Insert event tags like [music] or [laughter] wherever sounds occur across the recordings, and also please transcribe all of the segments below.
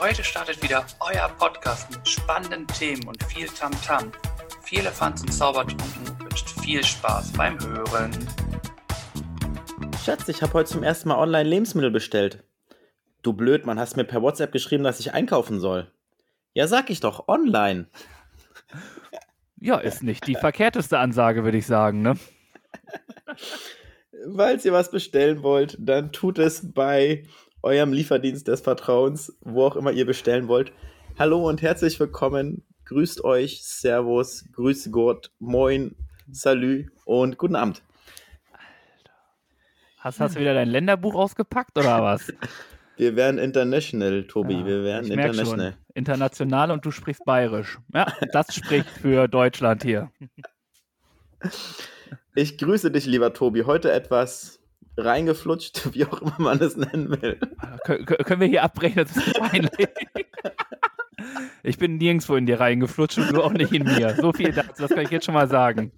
Heute startet wieder euer Podcast mit spannenden Themen und viel Tamtam. -Tam. Viel Elefants und Zaubertrunken wünscht viel Spaß beim Hören. Schatz, ich habe heute zum ersten Mal online Lebensmittel bestellt. Du blöd, man hast mir per WhatsApp geschrieben, dass ich einkaufen soll. Ja, sag ich doch, online. Ja, ist nicht die verkehrteste Ansage, würde ich sagen, ne? [laughs] Falls ihr was bestellen wollt, dann tut es bei eurem Lieferdienst des Vertrauens, wo auch immer ihr bestellen wollt. Hallo und herzlich willkommen. Grüßt euch, Servus, Grüße Gott, Moin, Salü und guten Abend. Alter. Hast, hast du wieder dein Länderbuch ausgepackt oder was? [laughs] Wir werden international, Tobi. Ja, wir werden international. Schon. International und du sprichst bayerisch. Ja, das spricht für Deutschland hier. Ich grüße dich, lieber Tobi. Heute etwas reingeflutscht, [laughs] wie auch immer man es nennen will. Kön können wir hier abbrechen? Das ist peinlich. Ich bin nirgendwo in dir reingeflutscht und du auch nicht in mir. So viel dazu, das kann ich jetzt schon mal sagen.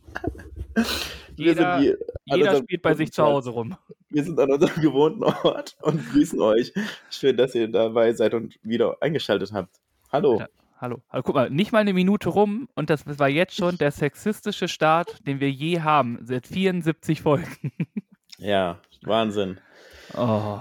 Jeder, die, jeder spielt bei sich zu Hause rum. Wir sind an unserem gewohnten Ort und grüßen euch. Schön, dass ihr dabei seid und wieder eingeschaltet habt. Hallo. Ja, hallo. Also, guck mal, nicht mal eine Minute rum und das war jetzt schon der sexistische Start, den wir je haben, seit 74 Folgen. Ja, Wahnsinn. Oh.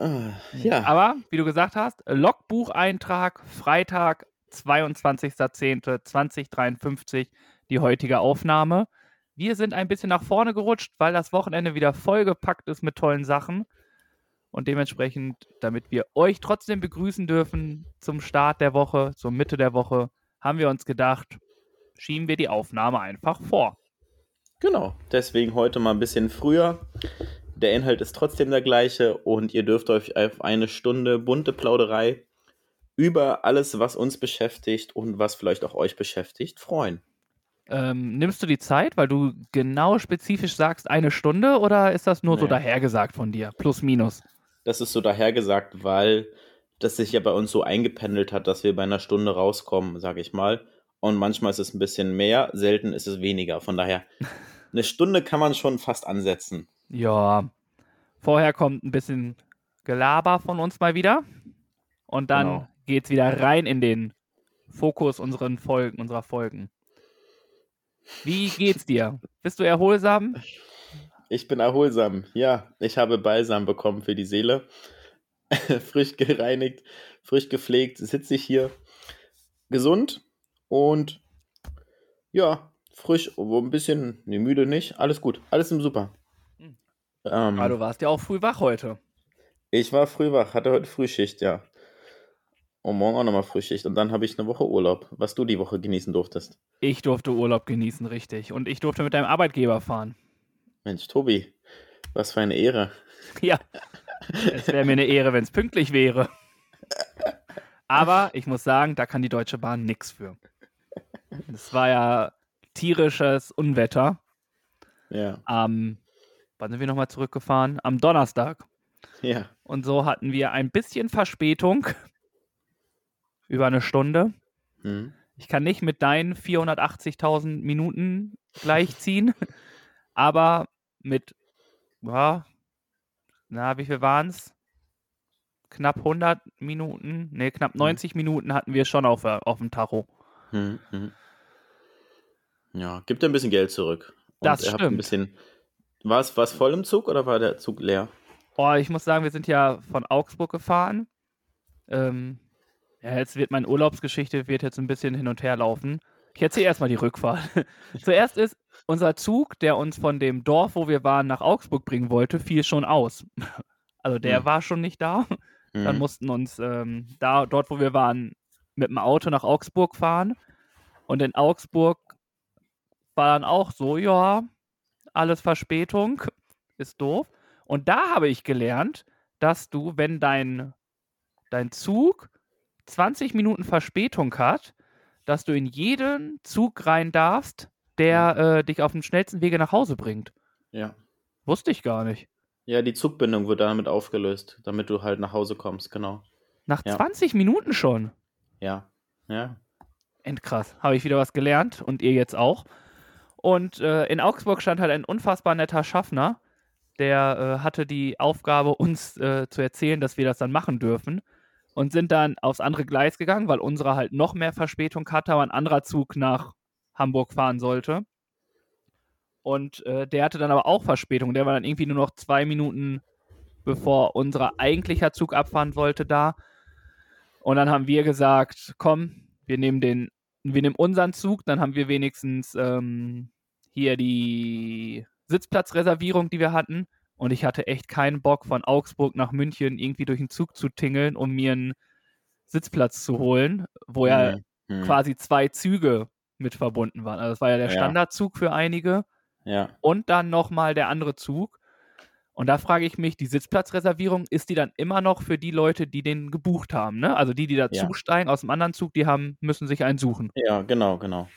Ah, ja. Aber, wie du gesagt hast, Logbucheintrag, Freitag, 22.10.2053, die heutige Aufnahme. Wir sind ein bisschen nach vorne gerutscht, weil das Wochenende wieder vollgepackt ist mit tollen Sachen. Und dementsprechend, damit wir euch trotzdem begrüßen dürfen zum Start der Woche, zur Mitte der Woche, haben wir uns gedacht, schieben wir die Aufnahme einfach vor. Genau, deswegen heute mal ein bisschen früher. Der Inhalt ist trotzdem der gleiche und ihr dürft euch auf eine Stunde bunte Plauderei über alles, was uns beschäftigt und was vielleicht auch euch beschäftigt, freuen. Ähm, nimmst du die Zeit, weil du genau spezifisch sagst eine Stunde oder ist das nur nee. so dahergesagt von dir? Plus, minus. Das ist so dahergesagt, weil das sich ja bei uns so eingependelt hat, dass wir bei einer Stunde rauskommen, sage ich mal. Und manchmal ist es ein bisschen mehr, selten ist es weniger. Von daher, [laughs] eine Stunde kann man schon fast ansetzen. Ja. Vorher kommt ein bisschen Gelaber von uns mal wieder. Und dann genau. geht es wieder rein in den Fokus unseren Folgen, unserer Folgen. Wie geht's dir? Bist du erholsam? Ich bin erholsam. Ja, ich habe Balsam bekommen für die Seele. [laughs] frisch gereinigt, frisch gepflegt, sitze ich hier gesund und ja, frisch, wo ein bisschen, nee, müde nicht. Alles gut, alles im Super. Hm. Ähm, Aber du warst ja auch früh wach heute. Ich war früh wach, hatte heute Frühschicht, ja. Und morgen auch nochmal Frühschicht. Und dann habe ich eine Woche Urlaub, was du die Woche genießen durftest. Ich durfte Urlaub genießen, richtig. Und ich durfte mit deinem Arbeitgeber fahren. Mensch, Tobi, was für eine Ehre. [laughs] Ja, es wäre mir eine Ehre, wenn es pünktlich wäre. Aber ich muss sagen, da kann die Deutsche Bahn nichts für. Es war ja tierisches Unwetter. Ja. Am, wann sind wir nochmal zurückgefahren? Am Donnerstag. Ja. Und so hatten wir ein bisschen Verspätung [laughs] über eine Stunde. Hm. Ich kann nicht mit deinen 480.000 Minuten gleichziehen, [laughs] aber mit, ja, na, wie viel waren es? Knapp 100 Minuten, ne, knapp 90 hm. Minuten hatten wir schon auf, auf dem Tacho. Hm, hm. Ja, gibt ein bisschen Geld zurück. Und das stimmt. Ein bisschen, war es voll im Zug oder war der Zug leer? Oh, ich muss sagen, wir sind ja von Augsburg gefahren. Ähm, ja, jetzt wird meine Urlaubsgeschichte wird jetzt ein bisschen hin und her laufen. Ich erzähle erstmal die Rückfahrt. [laughs] Zuerst ist unser Zug, der uns von dem Dorf, wo wir waren, nach Augsburg bringen wollte, fiel schon aus. [laughs] Also der mhm. war schon nicht da. Mhm. Dann mussten uns ähm, da, dort, wo wir waren, mit dem Auto nach Augsburg fahren. Und in Augsburg war dann auch so, ja, alles Verspätung, ist doof. Und da habe ich gelernt, dass du, wenn dein, dein Zug 20 Minuten Verspätung hat, dass du in jeden Zug rein darfst, der äh, dich auf dem schnellsten Wege nach Hause bringt. Ja. Wusste ich gar nicht. Ja, die Zugbindung wird damit aufgelöst, damit du halt nach Hause kommst, genau. Nach ja. 20 Minuten schon? Ja, ja. Endkrass. Habe ich wieder was gelernt und ihr jetzt auch. Und äh, in Augsburg stand halt ein unfassbar netter Schaffner, der äh, hatte die Aufgabe, uns äh, zu erzählen, dass wir das dann machen dürfen. und sind dann aufs andere Gleis gegangen, weil unsere halt noch mehr Verspätung hatte, aber ein anderer Zug nach Hamburg fahren sollte. Und äh, der hatte dann aber auch Verspätung. Der war dann irgendwie nur noch zwei Minuten bevor unser eigentlicher Zug abfahren wollte da. Und dann haben wir gesagt, komm, wir nehmen den, wir nehmen unseren Zug, dann haben wir wenigstens ähm, hier die Sitzplatzreservierung, die wir hatten. Und ich hatte echt keinen Bock, von Augsburg nach München irgendwie durch den Zug zu tingeln, um mir einen Sitzplatz zu holen, wo ja Mhm. quasi zwei Züge mit verbunden waren. Also das war ja der Ja. Standardzug für einige Ja. und dann nochmal der andere Zug. Und da frage ich mich, die Sitzplatzreservierung, ist die dann immer noch für die Leute, die den gebucht haben? Ne? Also die, die Ja. dazusteigen aus dem anderen Zug, die haben, müssen sich einen suchen. Ja, genau, genau.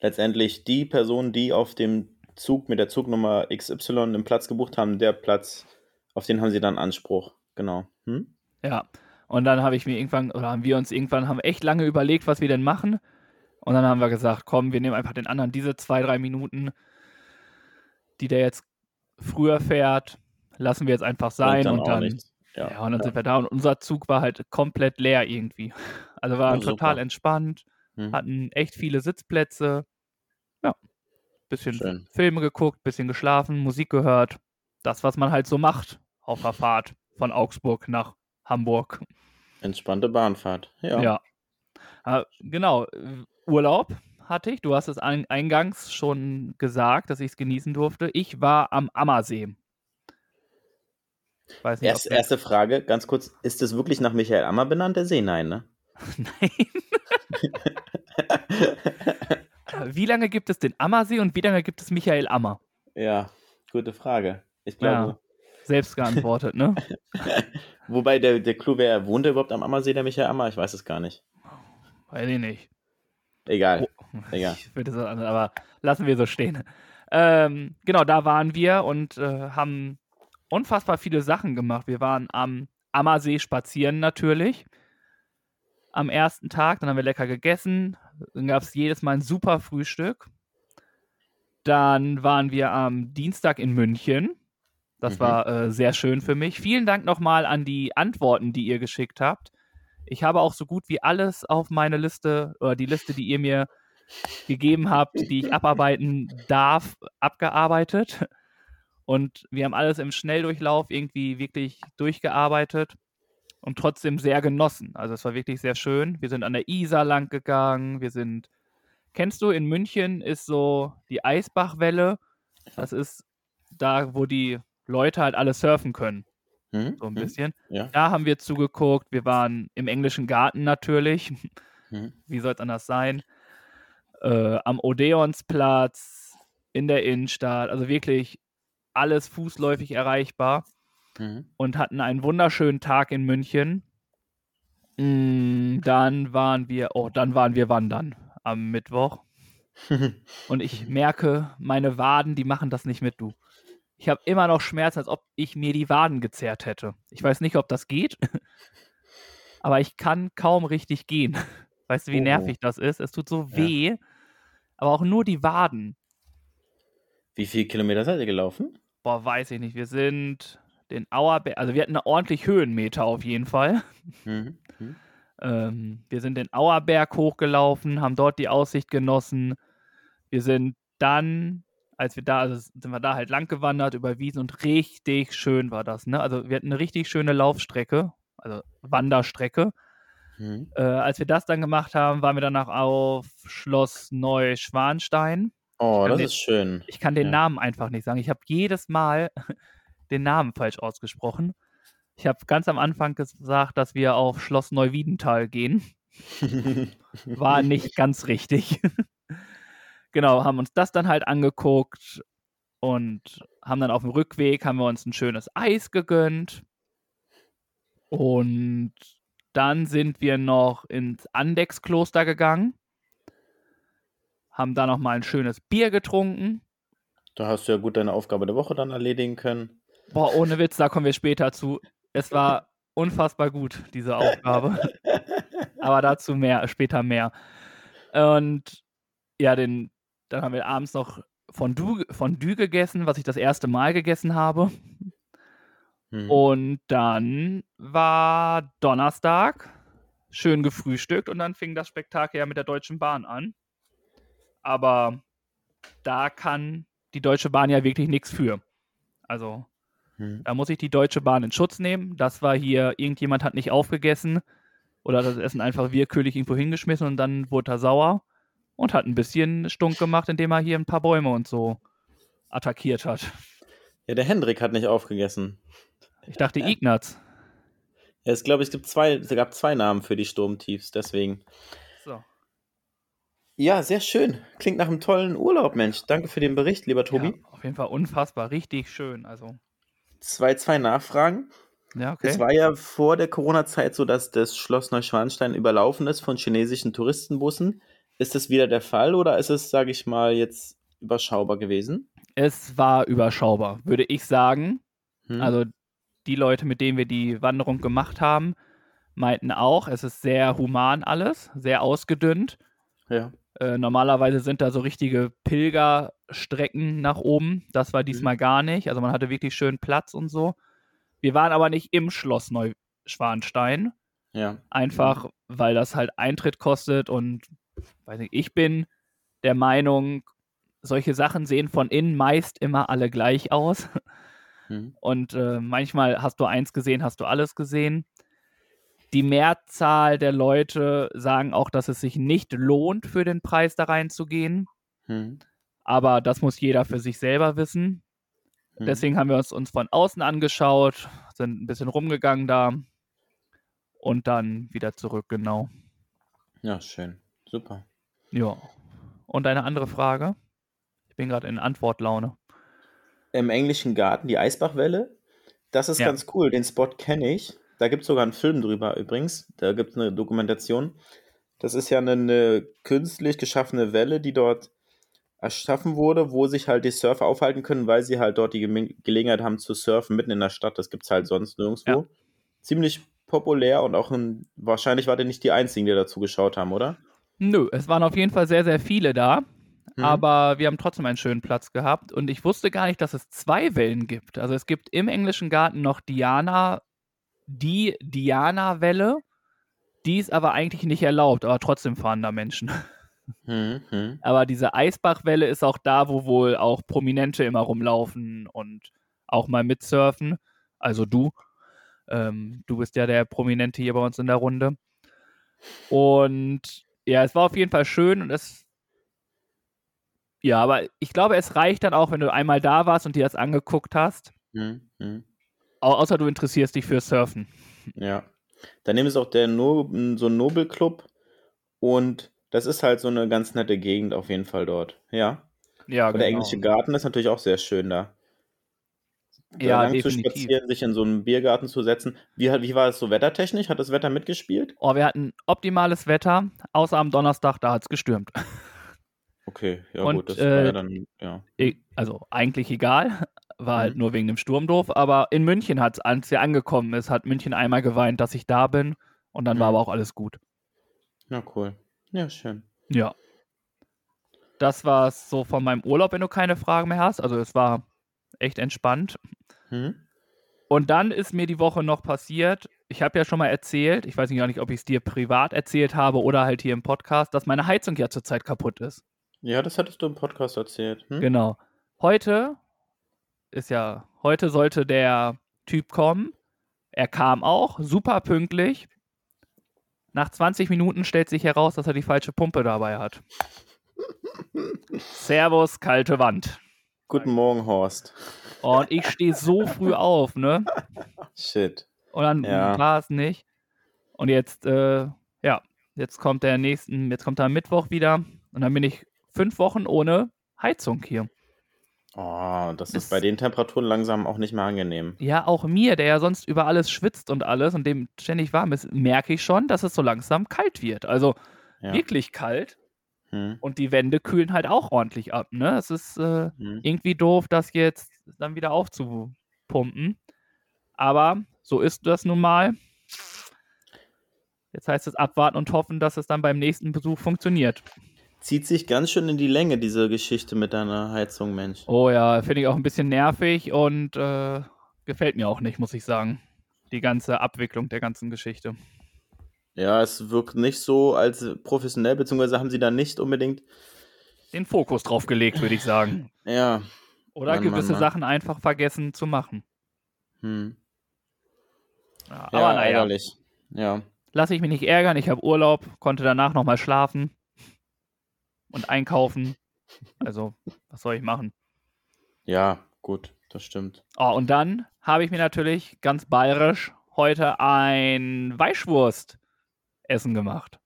Letztendlich die Person, die auf dem Zug mit der Zugnummer XY einen Platz gebucht haben, der Platz, auf den haben sie dann Anspruch. Genau. Hm? Ja. Und dann habe ich mir irgendwann, oder haben wir uns irgendwann, haben echt lange überlegt, was wir denn machen. Und dann haben wir gesagt, komm, wir nehmen einfach den anderen diese zwei, drei Minuten, die der jetzt früher fährt, lassen wir jetzt einfach sein dann und dann, ja. Ja. und dann sind wir da und unser Zug war halt komplett leer irgendwie. [laughs] Also wir waren Ja, super. total entspannt, Hm. hatten echt viele Sitzplätze. Ja. Bisschen Schön. Filme geguckt, bisschen geschlafen, Musik gehört. Das, was man halt so macht auf der Fahrt von Augsburg nach Hamburg. Entspannte Bahnfahrt. Ja. Ja. Äh, genau. Urlaub hatte ich. Du hast es ein, eingangs schon gesagt, dass ich es genießen durfte. Ich war am Ammersee. Weiß nicht, Erst, erste Frage, ganz kurz, ist es wirklich nach Michael Ammer benannt, der See? Nein, ne? [laughs] Nein. [laughs] Wie lange gibt es den Ammersee und wie lange gibt es Michael Ammer? ja, gute Frage. Ich glaube, Selbst geantwortet, ne? [laughs] wobei der, der Clou wäre, wohnt er überhaupt am Ammersee, der Michael Ammer? Ich weiß es gar nicht. Weiß ich nicht. Egal. Oh, Egal. Ich würde so, aber lassen wir so stehen. Ähm, genau, da waren wir und äh, haben unfassbar viele Sachen gemacht. Wir waren am Ammersee spazieren natürlich. Am ersten Tag, dann haben wir lecker gegessen. Dann gab es jedes Mal ein super Frühstück. Dann waren wir am Dienstag in München. Das Mhm. war äh, sehr schön für mich. Vielen Dank nochmal an die Antworten, die ihr geschickt habt. Ich habe auch so gut wie alles auf meine Liste oder die Liste, die ihr mir gegeben habt, die ich abarbeiten darf, abgearbeitet. Und wir haben alles im Schnelldurchlauf irgendwie wirklich durchgearbeitet und trotzdem sehr genossen. Also es war wirklich sehr schön. Wir sind an der Isar lang gegangen. Wir sind, kennst du, in München ist so die Eisbachwelle. Das ist da, wo die Leute halt alle surfen können, Hm? so ein Hm? bisschen. Ja. Da haben wir zugeguckt. Wir waren im englischen Garten natürlich. Hm? Wie soll es anders sein? Äh, am Odeonsplatz, in der Innenstadt, also wirklich alles fußläufig erreichbar Hm? und hatten einen wunderschönen Tag in München. Mm, Dann waren wir, oh, dann waren wir wandern am Mittwoch. [laughs] Und ich merke, meine Waden, die machen das nicht mit, du. Ich habe immer noch Schmerzen, als ob ich mir die Waden gezerrt hätte. Ich weiß nicht, ob das geht, [laughs] aber ich kann kaum richtig gehen. [laughs] Weißt du, wie Oh. nervig das ist? Es tut so Ja. weh, aber auch nur die Waden. Wie viele Kilometer seid ihr gelaufen? Boah, weiß ich nicht. Wir sind den Auerberg, also wir hatten eine ordentlich Höhenmeter auf jeden Fall. Hm? Hm? [laughs] Ähm, wir sind den Auerberg hochgelaufen, haben dort die Aussicht genossen. Wir sind dann, als wir da, also sind wir da halt lang gewandert über Wiesen und richtig schön war das. Ne? Also wir hatten eine richtig schöne Laufstrecke, also Wanderstrecke. Hm? Äh, als wir das dann gemacht haben, waren wir danach auf Schloss Neuschwanstein. Oh, das den- ist schön. Ich kann den Ja. Namen einfach nicht sagen. Ich habe jedes Mal den Namen falsch ausgesprochen. Ich habe ganz am Anfang gesagt, dass wir auf Schloss Neuwiedental gehen. [laughs] War nicht ganz richtig. [laughs] genau, haben uns das dann halt angeguckt und haben dann auf dem Rückweg haben wir uns ein schönes Eis gegönnt. Und dann sind wir noch ins Andexkloster gegangen. Haben da noch mal ein schönes Bier getrunken. Da hast du ja gut deine Aufgabe der Woche dann erledigen können. Boah, ohne Witz, da kommen wir später zu. Es war unfassbar gut, diese Aufgabe. [laughs] Aber dazu mehr, später mehr. Und ja, den, dann haben wir abends noch Fondue, Fondue gegessen, was ich das erste Mal gegessen habe. Hm. Und dann war Donnerstag, schön gefrühstückt und dann fing das Spektakel ja mit der Deutschen Bahn an. Aber da kann die Deutsche Bahn ja wirklich nichts für. Also Hm. da muss ich die Deutsche Bahn in Schutz nehmen. Das war hier, irgendjemand hat nicht aufgegessen oder das Essen einfach willkürlich irgendwo hingeschmissen und dann wurde er sauer und hat ein bisschen Stunk gemacht, indem er hier ein paar Bäume und so attackiert hat. Ja, der Hendrik hat nicht aufgegessen. Ich dachte Ignaz. Ja, es glaube, es gibt zwei, es gab zwei Namen für die Sturmtiefs, deswegen. So. Ja, sehr schön. Klingt nach einem tollen Urlaub, Mensch. Danke für den Bericht, lieber Tobi. Ja, auf jeden Fall unfassbar, richtig schön. Also, Zwei, zwei Nachfragen. ja, okay. Es war ja vor der Corona-Zeit so, dass das Schloss Neuschwanstein überlaufen ist von chinesischen Touristenbussen. Ist das wieder der Fall oder ist es, sage ich mal, jetzt überschaubar gewesen? Es war überschaubar, würde ich sagen. Hm? Also die Leute, mit denen wir die Wanderung gemacht haben, meinten auch, es ist sehr human alles, sehr ausgedünnt. ja. Äh, normalerweise sind da so richtige Pilgerstrecken nach oben. Das war diesmal gar nicht. Also man hatte wirklich schön Platz und so. Wir waren aber nicht im Schloss Neuschwanstein. Ja. Einfach, weil das halt Eintritt kostet und weiß nicht, ich bin der Meinung, solche Sachen sehen von innen meist immer alle gleich aus. Hm. Und äh, manchmal hast du eins gesehen, hast du alles gesehen. Die Mehrzahl der Leute sagen auch, dass es sich nicht lohnt, für den Preis da reinzugehen. Hm. Aber das muss jeder für sich selber wissen. Hm. Deswegen haben wir uns, uns von außen angeschaut, sind ein bisschen rumgegangen da und dann wieder zurück, genau. Ja, schön. Super. Ja. Und eine andere Frage? Ich bin gerade in Antwortlaune. Im englischen Garten die Eisbachwelle. Das ist Ja. ganz cool. Den Spot kenne ich. Da gibt es sogar einen Film drüber übrigens. Da gibt es eine Dokumentation. Das ist ja eine, eine künstlich geschaffene Welle, die dort erschaffen wurde, wo sich halt die Surfer aufhalten können, weil sie halt dort die Gelegenheit haben zu surfen mitten in der Stadt. Das gibt es halt sonst nirgendwo. Ja. Ziemlich populär und auch ein, wahrscheinlich war der nicht die einzigen, die dazu geschaut haben, oder? Nö, es waren auf jeden Fall sehr, sehr viele da. Mhm. Aber wir haben trotzdem einen schönen Platz gehabt und ich wusste gar nicht, dass es zwei Wellen gibt. Also es gibt im englischen Garten noch Diana, die Diana-Welle. Die ist aber eigentlich nicht erlaubt, aber trotzdem fahren da Menschen. [laughs] Hm, hm. Aber diese Eisbachwelle ist auch da, wo wohl auch Prominente immer rumlaufen und auch mal mitsurfen. Also du. Ähm, du bist ja der Prominente hier bei uns in der Runde. Und ja, es war auf jeden Fall schön und es. Ja, aber ich glaube, es reicht dann auch, wenn du einmal da warst und dir das angeguckt hast. Hm, außer du interessierst dich für Surfen. Ja. Daneben ist auch der no so ein Nobelclub und das ist halt so eine ganz nette Gegend auf jeden Fall dort. Ja. Ja, Und der englische Garten ist natürlich auch sehr schön da. Da Ja, lang zu definitiv. spazieren, sich in so einen Biergarten zu setzen. Wie, wie war es so wettertechnisch? Hat das Wetter mitgespielt? Oh, wir hatten optimales Wetter, außer am Donnerstag, da hat es gestürmt. Okay, ja Und, gut, das war ja äh, dann, ja. E- also eigentlich egal, war halt Mhm. nur wegen dem Sturm doof, aber in München hat es, als sie angekommen ist, hat München einmal geweint, dass ich da bin und dann war Mhm. aber auch alles gut. Ja, cool. Ja, schön. Ja. Das war es so von meinem Urlaub, wenn du keine Fragen mehr hast. Also es war echt entspannt. Hm? Und dann ist mir die Woche noch passiert, ich habe ja schon mal erzählt, ich weiß nicht gar nicht, ob ich es dir privat erzählt habe oder halt hier im Podcast, dass meine Heizung ja zurzeit kaputt ist. Ja, das hattest du im Podcast erzählt. Hm? Genau. Heute ist ja, heute sollte der Typ kommen. Er kam auch, super pünktlich. Nach 20 Minuten stellt sich heraus, dass er die falsche Pumpe dabei hat. [laughs] Servus, kalte Wand. Guten Morgen, Horst. Und ich stehe so [laughs] früh auf, ne? Shit. Und dann Ja. war es nicht. Und jetzt, äh, ja, jetzt kommt der nächsten, jetzt kommt er am Mittwoch wieder. Und dann bin ich fünf Wochen ohne Heizung hier. Oh, das ist bei den Temperaturen langsam auch nicht mehr angenehm. Ja, auch mir, der ja sonst über alles schwitzt und alles und dem ständig warm ist, merke ich schon, dass es so langsam kalt wird. Also Ja. wirklich kalt. Hm. Und die Wände kühlen halt auch ordentlich ab. Ne? Es ist äh, Hm. irgendwie doof, das jetzt dann wieder aufzupumpen. Aber so ist das nun mal. Jetzt heißt es abwarten und hoffen, dass es dann beim nächsten Besuch funktioniert. Zieht sich ganz schön in die Länge, diese Geschichte mit deiner Heizung, Mensch. Oh ja, finde ich auch ein bisschen nervig und äh, gefällt mir auch nicht, muss ich sagen. Die ganze Abwicklung der ganzen Geschichte. Ja, es wirkt nicht so als professionell, beziehungsweise haben sie da nicht unbedingt. Den Fokus drauf gelegt, würde ich sagen. [laughs] Ja. Oder Mann, Mann, gewisse Mann. Sachen einfach vergessen zu machen. Hm. Ja, Ja, aber naja, ärgerlich. Ja. lass ich mich nicht ärgern. Ich habe Urlaub, konnte danach nochmal schlafen und einkaufen. Also, was soll ich machen? Ja, gut, das stimmt. Oh, und dann habe ich mir natürlich ganz bayerisch heute ein Weißwurst-Essen gemacht.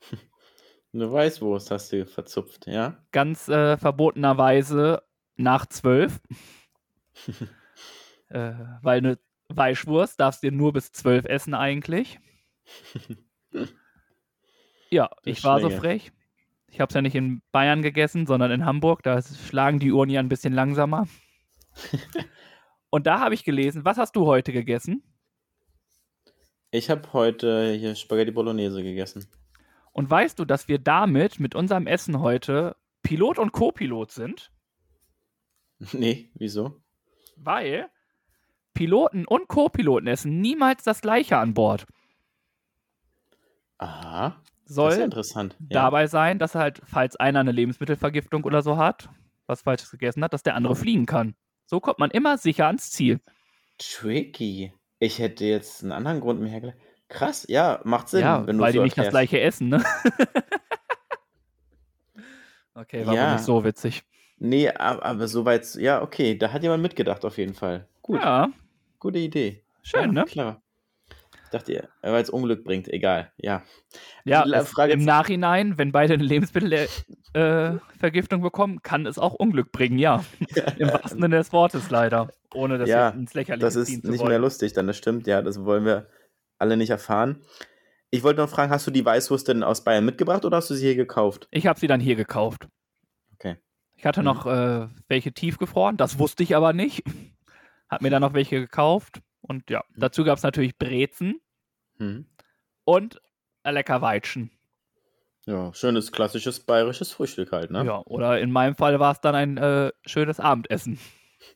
[laughs] Eine Weißwurst hast du verzupft, ja? Ganz äh, verbotenerweise nach zwölf. [laughs] äh, weil eine Weißwurst darfst du dir nur bis zwölf essen eigentlich. [laughs] Ja, Du ich war so frech. Ich habe es ja nicht in Bayern gegessen, sondern in Hamburg. Da schlagen die Uhren ja ein bisschen langsamer. [laughs] Und da habe ich gelesen, was hast du heute gegessen? Ich habe heute hier Spaghetti Bolognese gegessen. Und weißt du, dass wir damit mit unserem Essen heute Pilot und Co-Pilot sind? [laughs] Nee, wieso? Weil Piloten und Co-Piloten essen niemals das gleiche an Bord. Aha, Soll ja interessant. Ja. dabei sein, dass halt, falls einer eine Lebensmittelvergiftung oder so hat, was Falsches gegessen hat, dass der andere fliegen kann. So kommt man immer sicher ans Ziel. Tricky. Ich hätte jetzt einen anderen Grund mir hergeleitet. Krass, ja, macht Sinn, ja, wenn du weil so die nicht das gleiche essen, ne? [laughs] okay, war Ja. nicht so witzig. Nee, aber, aber soweit, ja, okay, da hat jemand mitgedacht auf jeden Fall. Gut, Ja, gute Idee. schön, ja, ne? Klar. Ich dachte, weil es Unglück bringt, egal, ja. Ja, es, Frage im Nachhinein, wenn beide eine Lebensmittelvergiftung äh, Vergiftung bekommen, kann es auch Unglück bringen, ja. [laughs] Im wahrsten Sinne des Wortes leider. Ohne das Ja, jetzt ins Lächerliche Das ist nicht mehr lustig, dann das stimmt, ja, das wollen wir alle nicht erfahren. Ich wollte noch fragen, hast du die Weißwurst denn aus Bayern mitgebracht oder hast du sie hier gekauft? Ich habe sie dann hier gekauft. Okay. Ich hatte Mhm. noch äh, welche tiefgefroren, das wusste ich aber nicht. [laughs] Hab mir dann noch welche gekauft. Und ja, Mhm. dazu gab es natürlich Brezen Hm. und lecker Weitschen. Ja, schönes klassisches bayerisches Frühstück halt, ne? Ja, oder in meinem Fall war es dann ein äh, schönes Abendessen.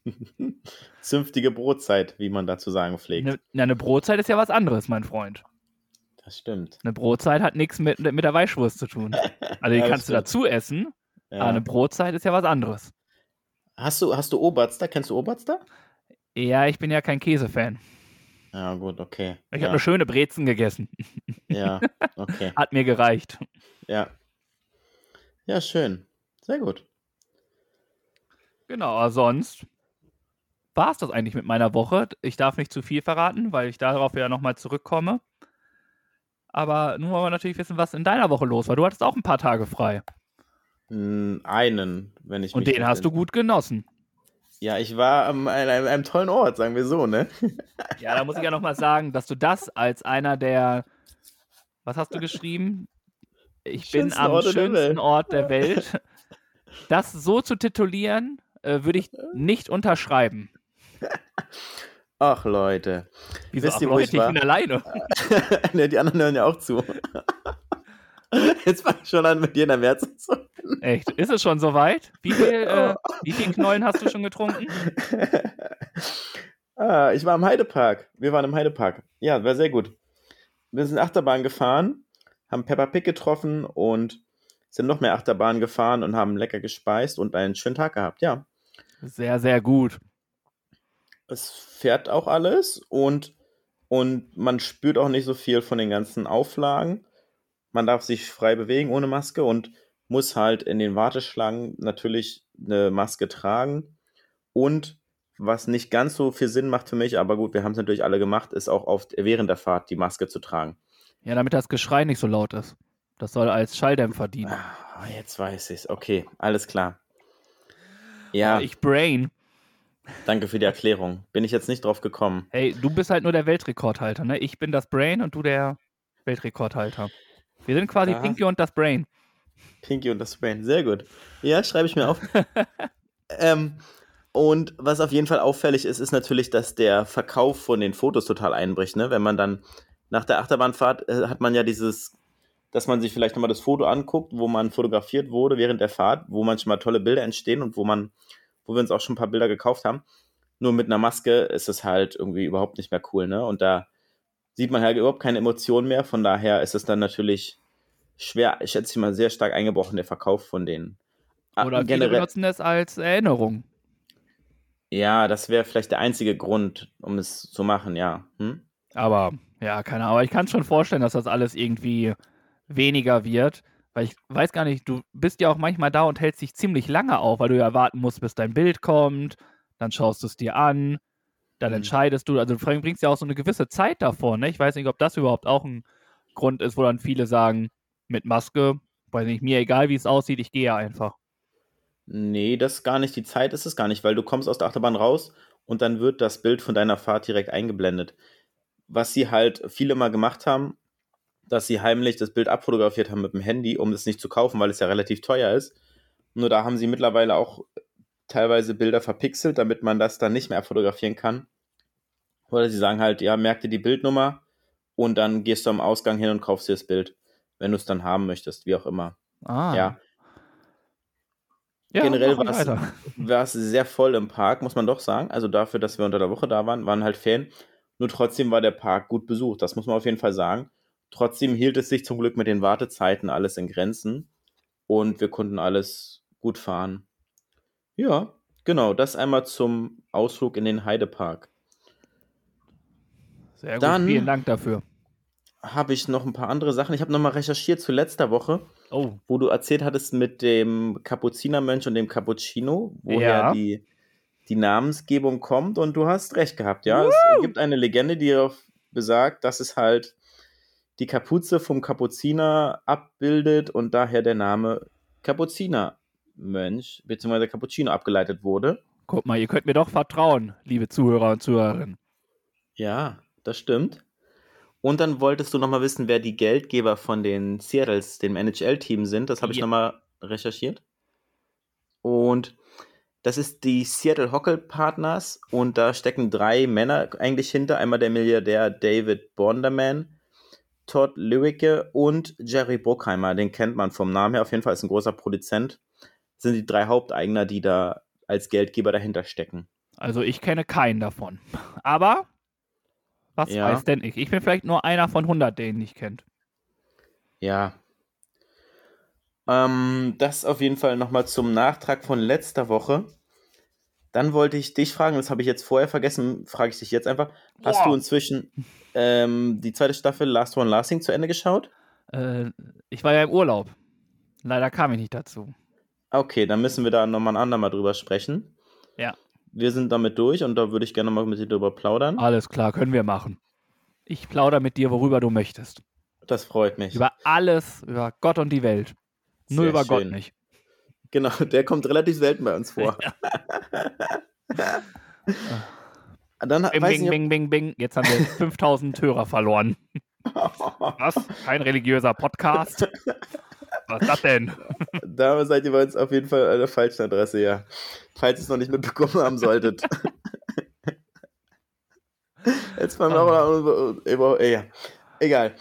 [laughs] Zünftige Brotzeit, wie man dazu sagen pflegt. Eine ne, ne Brotzeit ist ja was anderes, mein Freund. Das stimmt. Eine Brotzeit hat nichts mit, mit der Weißwurst zu tun. [laughs] Also die Ja, kannst du stimmt. dazu essen, Ja. aber eine Brotzeit ist ja was anderes. Hast du, hast du Oberster? Kennst du Oberster? Ja, ich bin ja kein Käsefan. Ja, gut, okay. Ich ja. habe eine schöne Brezen gegessen. Ja, [laughs] okay. Hat mir gereicht. Ja. Ja, schön. Sehr gut. Genau, aber sonst war es das eigentlich mit meiner Woche. Ich darf nicht zu viel verraten, weil ich darauf ja nochmal zurückkomme. Aber nun wollen wir natürlich wissen, was in deiner Woche los war. Du hattest auch ein paar Tage frei. Mm, Einen, wenn ich Und den hast du gut genossen. Ja, ich war an einem, einem tollen Ort, sagen wir so, ne? [laughs] Ja, da muss ich ja nochmal sagen, dass du das als einer der, was hast du geschrieben? Ich bin am der schönsten Welt. Ort der Welt. Das so zu titulieren, äh, würde ich nicht unterschreiben. [laughs] Ach, Leute. Wieso, Wisst ach, ihr, Leute, ich ich bin alleine. [laughs] ne, die anderen hören ja auch zu. Jetzt fange ich schon an, mit dir in der März zu. Echt? Ist es schon soweit? Wie viel, äh, wie viel Knollen hast du schon getrunken? [laughs] ah, ich war im Heidepark. Wir waren im Heidepark. Ja, war sehr gut. Wir sind Achterbahn gefahren, haben Peppa Pig getroffen und sind noch mehr Achterbahn gefahren und haben lecker gespeist und einen schönen Tag gehabt. Ja, Sehr, sehr gut. es fährt auch alles und, und man spürt auch nicht so viel von den ganzen Auflagen. Man darf sich frei bewegen ohne Maske und muss halt in den Warteschlangen natürlich eine Maske tragen. Und was nicht ganz so viel Sinn macht für mich, aber gut, wir haben es natürlich alle gemacht, ist auch oft während der Fahrt die Maske zu tragen. Ja, damit das Geschrei nicht so laut ist. Das soll als Schalldämpfer dienen. Ah, jetzt weiß ich's. Okay, alles klar. Ja, ich Brain. danke für die Erklärung. Bin ich jetzt nicht drauf gekommen. Hey, du bist halt nur der Weltrekordhalter, ne? Ich bin das Brain und du der Weltrekordhalter. Wir sind quasi Da- Pinky und das Brain. Pinky und das Brain. Sehr gut. Ja, schreibe ich mir auf. [laughs] ähm, und was auf jeden Fall auffällig ist, ist natürlich, dass der Verkauf von den Fotos total einbricht. Ne? Wenn man dann nach der Achterbahnfahrt äh, hat man ja dieses, dass man sich vielleicht nochmal das Foto anguckt, wo man fotografiert wurde während der Fahrt, wo manchmal tolle Bilder entstehen und wo man, wo wir uns auch schon ein paar Bilder gekauft haben. Nur mit einer Maske ist es halt irgendwie überhaupt nicht mehr cool, ne? Und da sieht man halt überhaupt keine Emotionen mehr. Von daher ist es dann natürlich schwer, ich schätze mal, sehr stark eingebrochen, der Verkauf von denen. Ah, Oder viele benutzen es als Erinnerung. Ja, das wäre vielleicht der einzige Grund, um es zu machen, ja. Hm? Aber, ja, keine Ahnung. Aber ich kann schon vorstellen, dass das alles irgendwie weniger wird. Weil ich weiß gar nicht, du bist ja auch manchmal da und hältst dich ziemlich lange auf, weil du ja warten musst, bis dein Bild kommt. Dann schaust du es dir an. Dann mhm. entscheidest du. Also, du bringst ja auch so eine gewisse Zeit davor. Ne? Ich weiß nicht, ob das überhaupt auch ein Grund ist, wo dann viele sagen, mit Maske, weiß nicht, mir egal, wie es aussieht, ich gehe einfach. Nee, das gar nicht. Die Zeit ist es gar nicht, weil du kommst aus der Achterbahn raus und dann wird das Bild von deiner Fahrt direkt eingeblendet. Was sie halt viele mal gemacht haben, dass sie heimlich das Bild abfotografiert haben mit dem Handy, um es nicht zu kaufen, weil es ja relativ teuer ist. Nur da haben sie mittlerweile auch teilweise Bilder verpixelt, damit man das dann nicht mehr abfotografieren kann. Oder sie sagen halt, ja, merk dir die Bildnummer und dann gehst du am Ausgang hin und kaufst dir das Bild, wenn du es dann haben möchtest, wie auch immer. Ah. Ja. Ja, Generell war es [laughs] sehr voll im Park, muss man doch sagen. Also dafür, dass wir unter der Woche da waren, waren halt Fan. Nur trotzdem war der Park gut besucht. Das muss man auf jeden Fall sagen. Trotzdem hielt es sich zum Glück mit den Wartezeiten alles in Grenzen und wir konnten alles gut fahren. Ja, genau. Das einmal zum Ausflug in den Heidepark. Sehr gut. Dann Vielen Dank dafür. Habe ich noch ein paar andere Sachen. Ich habe nochmal recherchiert zu letzter Woche Oh. Wo du erzählt hattest mit dem Kapuzinermönch und dem Cappuccino, woher ja. die, die Namensgebung kommt. Und du hast recht gehabt, ja. Woo! Es gibt eine Legende, die besagt, dass es halt die Kapuze vom Kapuziner abbildet und daher der Name Kapuzinermönch bzw. Cappuccino abgeleitet wurde. Guck mal, ihr könnt mir doch vertrauen, liebe Zuhörer und Zuhörerinnen. Ja, das stimmt. Und dann wolltest du nochmal wissen, wer die Geldgeber von den Seattles, dem NHL-Team sind. Das habe ich ja. nochmal recherchiert. Und das ist die Seattle Hockey Partners und da stecken drei Männer eigentlich hinter. Einmal der Milliardär David Bonderman, Todd Lewicke und Jerry Bruckheimer. Den kennt man vom Namen her. Auf jeden Fall ist ein großer Produzent. Das sind die drei Haupteigner, die da als Geldgeber dahinter stecken. Also ich kenne keinen davon. Aber was ja. weiß denn ich? Ich bin vielleicht nur einer von 100, den nicht kennt. Ja. Ähm, das auf jeden Fall nochmal zum Nachtrag von letzter Woche. Dann wollte ich dich fragen, das habe ich jetzt vorher vergessen, frage ich dich jetzt einfach. Boah. Hast du inzwischen ähm, die zweite Staffel Last One Lasting zu Ende geschaut? Äh, ich war ja im Urlaub. Leider kam ich nicht dazu. Okay, dann müssen wir da nochmal ein andermal drüber sprechen. Ja wir sind damit durch und da würde ich gerne mal mit dir drüber plaudern. Alles klar, können wir machen. Ich plaudere mit dir, worüber du möchtest. Das freut mich. Über alles, über Gott und die Welt. Nur Sehr über schön. Gott nicht. Genau, [laughs] der kommt relativ selten bei uns vor. Ja. [laughs] Dann, bing, bing, nicht, bing, bing, bing. Jetzt haben wir [laughs] 5000 Hörer verloren. Was? Kein religiöser Podcast? Was ist das denn? [laughs] Da seid ihr bei uns auf jeden Fall an der falschen Adresse, ja. Falls ihr es noch nicht mitbekommen haben solltet. [laughs] Jetzt wir aber über, ja. Egal.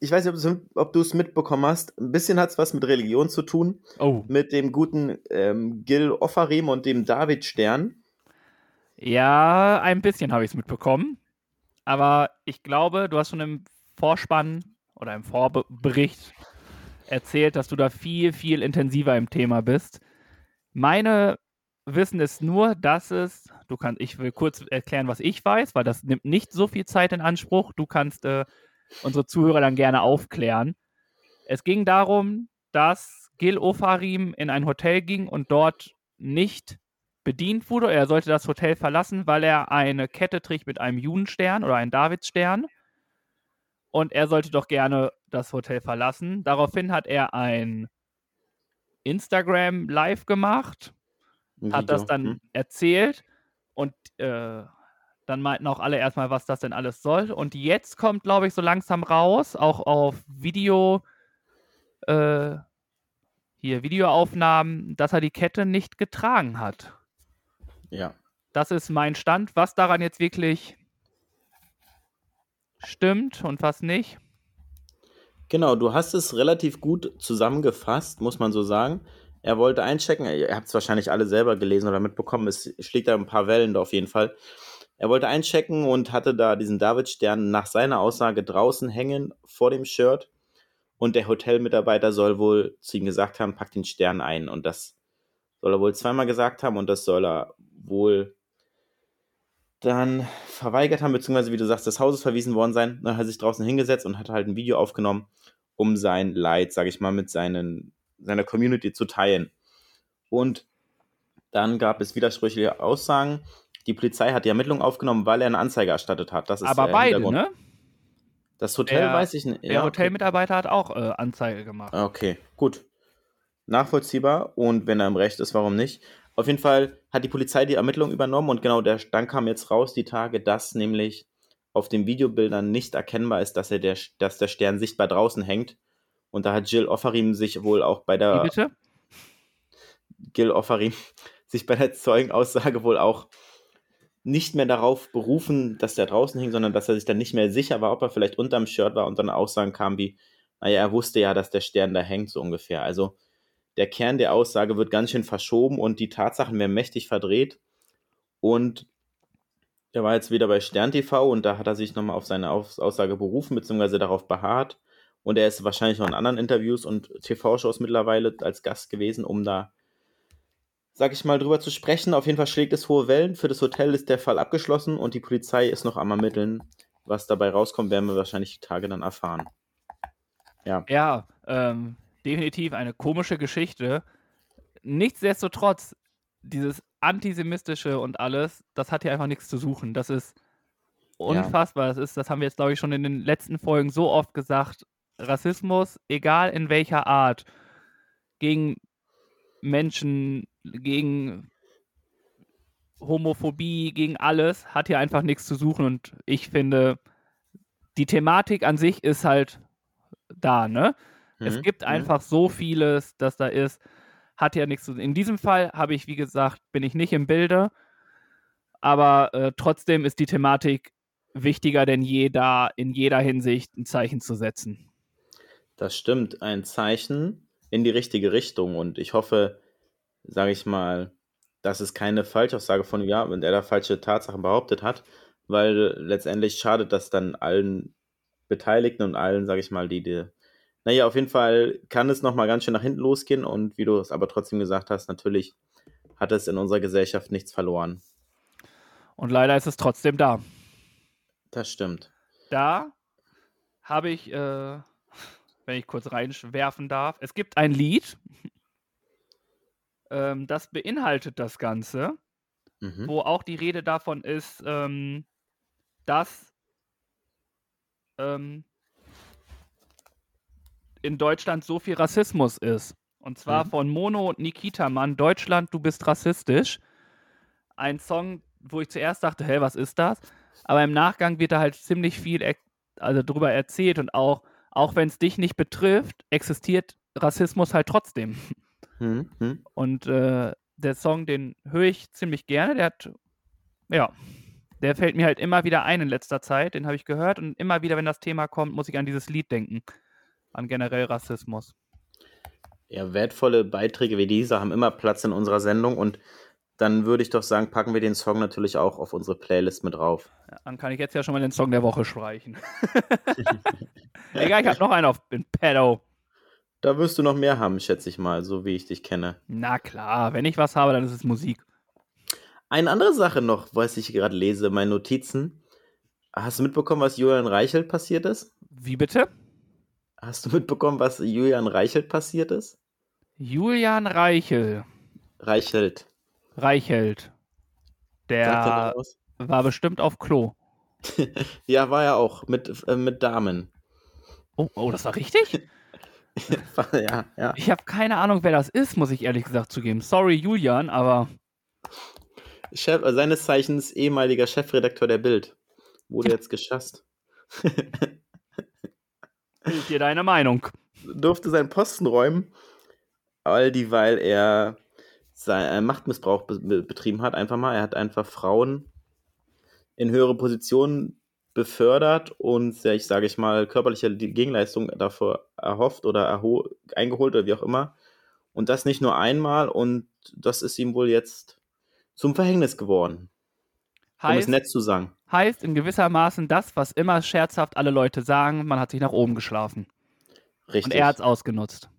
Ich weiß nicht, ob du es mitbekommen hast. Ein bisschen hat es was mit Religion zu tun. Oh. Mit dem guten ähm, Gil Offarim und dem David Stern. Ja, ein bisschen habe ich es mitbekommen. Aber ich glaube, du hast schon im Vorspann oder im Vorbericht erzählt, dass du da viel, viel intensiver im Thema bist. Meine Wissen ist nur, dass es, du kannst, ich will kurz erklären, was ich weiß, weil das nimmt nicht so viel Zeit in Anspruch. Du kannst äh, unsere Zuhörer dann gerne aufklären. Es ging darum, dass Gil Ofarim in ein Hotel ging und dort nicht bedient wurde. Er sollte das Hotel verlassen, weil er eine Kette trägt mit einem Judenstern oder einem Davidsstern und er sollte doch gerne das Hotel verlassen. Daraufhin hat er ein Instagram Live gemacht, hat das dann hm. erzählt und äh, dann meinten auch alle erstmal, was das denn alles soll. Und jetzt kommt, glaube ich, so langsam raus, auch auf Video, äh, hier Videoaufnahmen, dass er die Kette nicht getragen hat. Ja. Das ist mein Stand. Was daran jetzt wirklich stimmt und was nicht. Genau, du hast es relativ gut zusammengefasst, muss man so sagen. Er wollte einchecken, ihr habt es wahrscheinlich alle selber gelesen oder mitbekommen, es schlägt da ein paar Wellen da auf jeden Fall. Er wollte einchecken und hatte da diesen David-Stern nach seiner Aussage draußen hängen vor dem Shirt. Und der Hotelmitarbeiter soll wohl zu ihm gesagt haben, pack den Stern ein. Und das soll er wohl zweimal gesagt haben und das soll er wohl dann verweigert haben, beziehungsweise wie du sagst, des Hauses verwiesen worden sein. Dann hat er sich draußen hingesetzt und hat halt ein Video aufgenommen, um sein Leid, sage ich mal, mit seinen, seiner Community zu teilen. Und dann gab es widersprüchliche Aussagen. Die Polizei hat die Ermittlung aufgenommen, weil er eine Anzeige erstattet hat. Das ist Aber äh, beide, ne? Das Hotel Der- weiß ich nicht. Der Ja, okay. Hotelmitarbeiter hat auch äh, Anzeige gemacht. Okay, gut. Nachvollziehbar und wenn er im Recht ist, warum nicht? Auf jeden Fall hat die Polizei die Ermittlung übernommen und genau der, dann kam jetzt raus die Tage, dass nämlich auf den Videobildern nicht erkennbar ist, dass, er der, dass der Stern sichtbar draußen hängt. Und da hat Jill Offarim sich wohl auch bei Wie der bitte? Gil Offarim sich bei der Zeugenaussage wohl auch nicht mehr darauf berufen, dass der draußen hing, sondern dass er sich dann nicht mehr sicher war, ob er vielleicht unterm Shirt war und dann Aussagen kamen wie, naja, er wusste ja, dass der Stern da hängt, so ungefähr. Also der Kern der Aussage wird ganz schön verschoben und die Tatsachen werden mächtig verdreht. Und er war jetzt wieder bei Stern TV und da hat er sich nochmal auf seine Aus Aussage berufen, beziehungsweise darauf beharrt. Und er ist wahrscheinlich noch in anderen Interviews und TV-Shows mittlerweile als Gast gewesen, um da sag ich mal, drüber zu sprechen. Auf jeden Fall schlägt es hohe Wellen. Für das Hotel ist der Fall abgeschlossen und die Polizei ist noch am Ermitteln. Was dabei rauskommt, werden wir wahrscheinlich die Tage dann erfahren. Ja, ähm, definitiv eine komische Geschichte. Nichtsdestotrotz, dieses Antisemitische und alles, das hat hier einfach nichts zu suchen. Das ist unfassbar. Das, ist, das haben wir jetzt, glaube ich, schon in den letzten Folgen so oft gesagt. Rassismus, egal in welcher Art, gegen Menschen, gegen Homophobie, gegen alles, hat hier einfach nichts zu suchen. Und ich finde, die Thematik an sich ist halt da, ne? Es Mhm, gibt mhm. einfach so vieles, das da ist, hat ja nichts zu In diesem Fall habe ich, wie gesagt, bin ich nicht im Bilde, aber äh, trotzdem ist die Thematik wichtiger denn je, da in jeder Hinsicht ein Zeichen zu setzen. Das stimmt. Ein Zeichen in die richtige Richtung. Und ich hoffe, sage ich mal, dass es keine Falschaussage von, ja, wenn er da falsche Tatsachen behauptet hat, weil letztendlich schadet das dann allen Beteiligten und allen, sage ich mal, die, die naja, auf jeden Fall kann es nochmal ganz schön nach hinten losgehen und wie du es aber trotzdem gesagt hast, natürlich hat es in unserer Gesellschaft nichts verloren. Und leider ist es trotzdem da. Das stimmt. Da habe ich, äh, wenn ich kurz reinwerfen darf, es gibt ein Lied, [laughs] ähm, das beinhaltet das Ganze. Mhm. wo auch die Rede davon ist, ähm, dass ähm, in Deutschland so viel Rassismus ist. Und zwar Mhm. von Mono und Nikita Mann, Deutschland, du bist rassistisch. Ein Song, wo ich zuerst dachte, hä, was ist das? Aber im Nachgang wird da halt ziemlich viel er also drüber erzählt und auch, auch wenn es dich nicht betrifft, existiert Rassismus halt trotzdem. Mhm. Mhm. Und äh, der Song, den höre ich ziemlich gerne. Der hat, ja, der fällt mir halt immer wieder ein in letzter Zeit. Den habe ich gehört und immer wieder, wenn das Thema kommt, muss ich an dieses Lied denken. An generell Rassismus. Ja, wertvolle Beiträge wie diese haben immer Platz in unserer Sendung und dann würde ich doch sagen, packen wir den Song natürlich auch auf unsere Playlist mit drauf. Dann kann ich jetzt ja schon mal den Song der Woche streichen. [laughs] Egal, ich habe noch einen auf in Pedo. Da wirst du noch mehr haben, schätze ich mal, so wie ich dich kenne. Na klar, wenn ich was habe, dann ist es Musik. Eine andere Sache noch, was ich gerade lese, meine Notizen. Hast du mitbekommen, was Julian Reichelt passiert ist? Wie bitte? Hast du mitbekommen, was Julian Reichelt passiert ist? Julian Reichel. Reichelt. Reichelt. Der war bestimmt auf Klo. [laughs] Ja, war er auch, mit, äh, mit Damen. Oh, oh, das war richtig? [laughs] Ja, ja. Ich habe keine Ahnung, wer das ist, muss ich ehrlich gesagt zugeben. Sorry, Julian, aber Chef, äh, seines Zeichens ehemaliger Chefredakteur der Bild. Wurde jetzt geschasst. [laughs] bild dir deine Meinung. durfte seinen Posten räumen, all dieweil er sein, Machtmissbrauch be be betrieben hat. Einfach mal, er hat einfach Frauen in höhere Positionen befördert und, ich sage ich mal, körperliche Gegenleistung dafür erhofft oder eingeholt oder wie auch immer. Und das nicht nur einmal und das ist ihm wohl jetzt zum Verhängnis geworden. Um es Heißt, nett zu sagen. heißt in gewissermaßen das, was immer scherzhaft alle Leute sagen, man hat sich nach oben geschlafen. Richtig. Und er hat es ausgenutzt.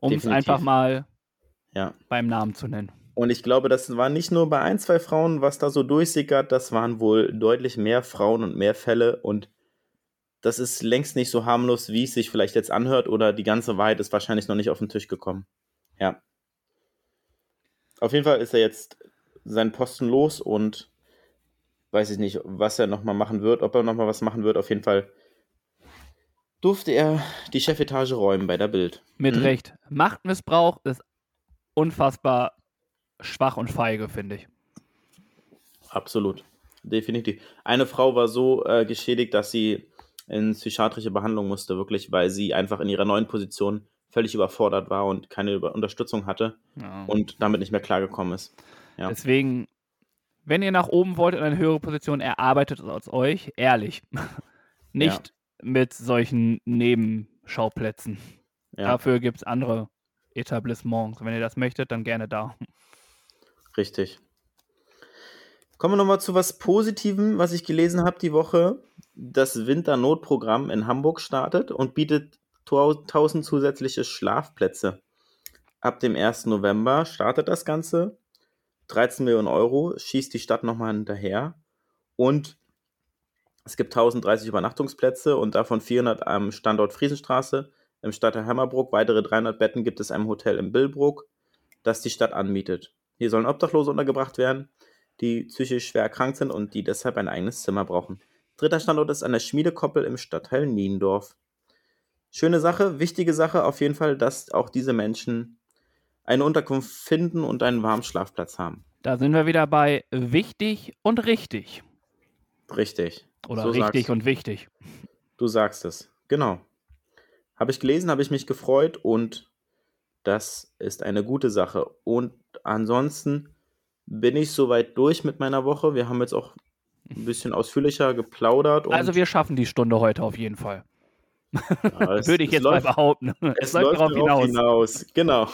Um es einfach mal ja. beim Namen zu nennen. Und ich glaube, das war nicht nur bei ein, zwei Frauen, was da so durchsickert, das waren wohl deutlich mehr Frauen und mehr Fälle und das ist längst nicht so harmlos, wie es sich vielleicht jetzt anhört oder die ganze Wahrheit ist wahrscheinlich noch nicht auf den Tisch gekommen. Ja. Auf jeden Fall ist er jetzt seinen Posten los und weiß ich nicht, was er nochmal machen wird, ob er nochmal was machen wird. Auf jeden Fall durfte er die Chefetage räumen bei der Bild. Mit Mhm. Recht. Machtmissbrauch ist unfassbar schwach und feige, finde ich. Absolut. Definitiv. Eine Frau war so äh, geschädigt, dass sie in psychiatrische Behandlung musste, wirklich, weil sie einfach in ihrer neuen Position völlig überfordert war und keine Über Unterstützung hatte Ja. und damit nicht mehr klargekommen ist. ja. Deswegen, wenn ihr nach oben wollt in eine höhere Position, erarbeitet es aus euch, ehrlich. [laughs] Nicht mit solchen Nebenschauplätzen. Ja, Dafür gibt es andere Etablissements. Wenn ihr das möchtet, dann gerne da. richtig. Kommen wir nochmal zu was Positivem, was ich gelesen habe die Woche. Das Winternotprogramm in Hamburg startet und bietet 1000 zusätzliche Schlafplätze. Ab dem 1. November startet das Ganze. 13 Millionen Euro schießt die Stadt nochmal hinterher. Und es gibt 1030 Übernachtungsplätze und davon 400 am Standort Friesenstraße im Stadtteil Hammerbrook. Weitere 300 Betten gibt es einem Hotel in Billbrook, das die Stadt anmietet. Hier sollen Obdachlose untergebracht werden, die psychisch schwer erkrankt sind und die deshalb ein eigenes Zimmer brauchen. Dritter Standort ist an der Schmiedekoppel im Stadtteil Niendorf. Schöne Sache, wichtige Sache auf jeden Fall, dass auch diese Menschen eine Unterkunft finden und einen warmen Schlafplatz haben. Da sind wir wieder bei wichtig und richtig. Richtig. Oder So richtig und wichtig. Du sagst es. Genau. Habe ich gelesen, habe ich mich gefreut und das ist eine gute Sache. Und ansonsten bin ich soweit durch mit meiner Woche. Wir haben jetzt auch ein bisschen ausführlicher geplaudert. Und Also wir schaffen die Stunde heute auf jeden Fall. Ja, [laughs] es- Würde ich es jetzt läuft, mal behaupten. Es läuft darauf hinaus. Genau.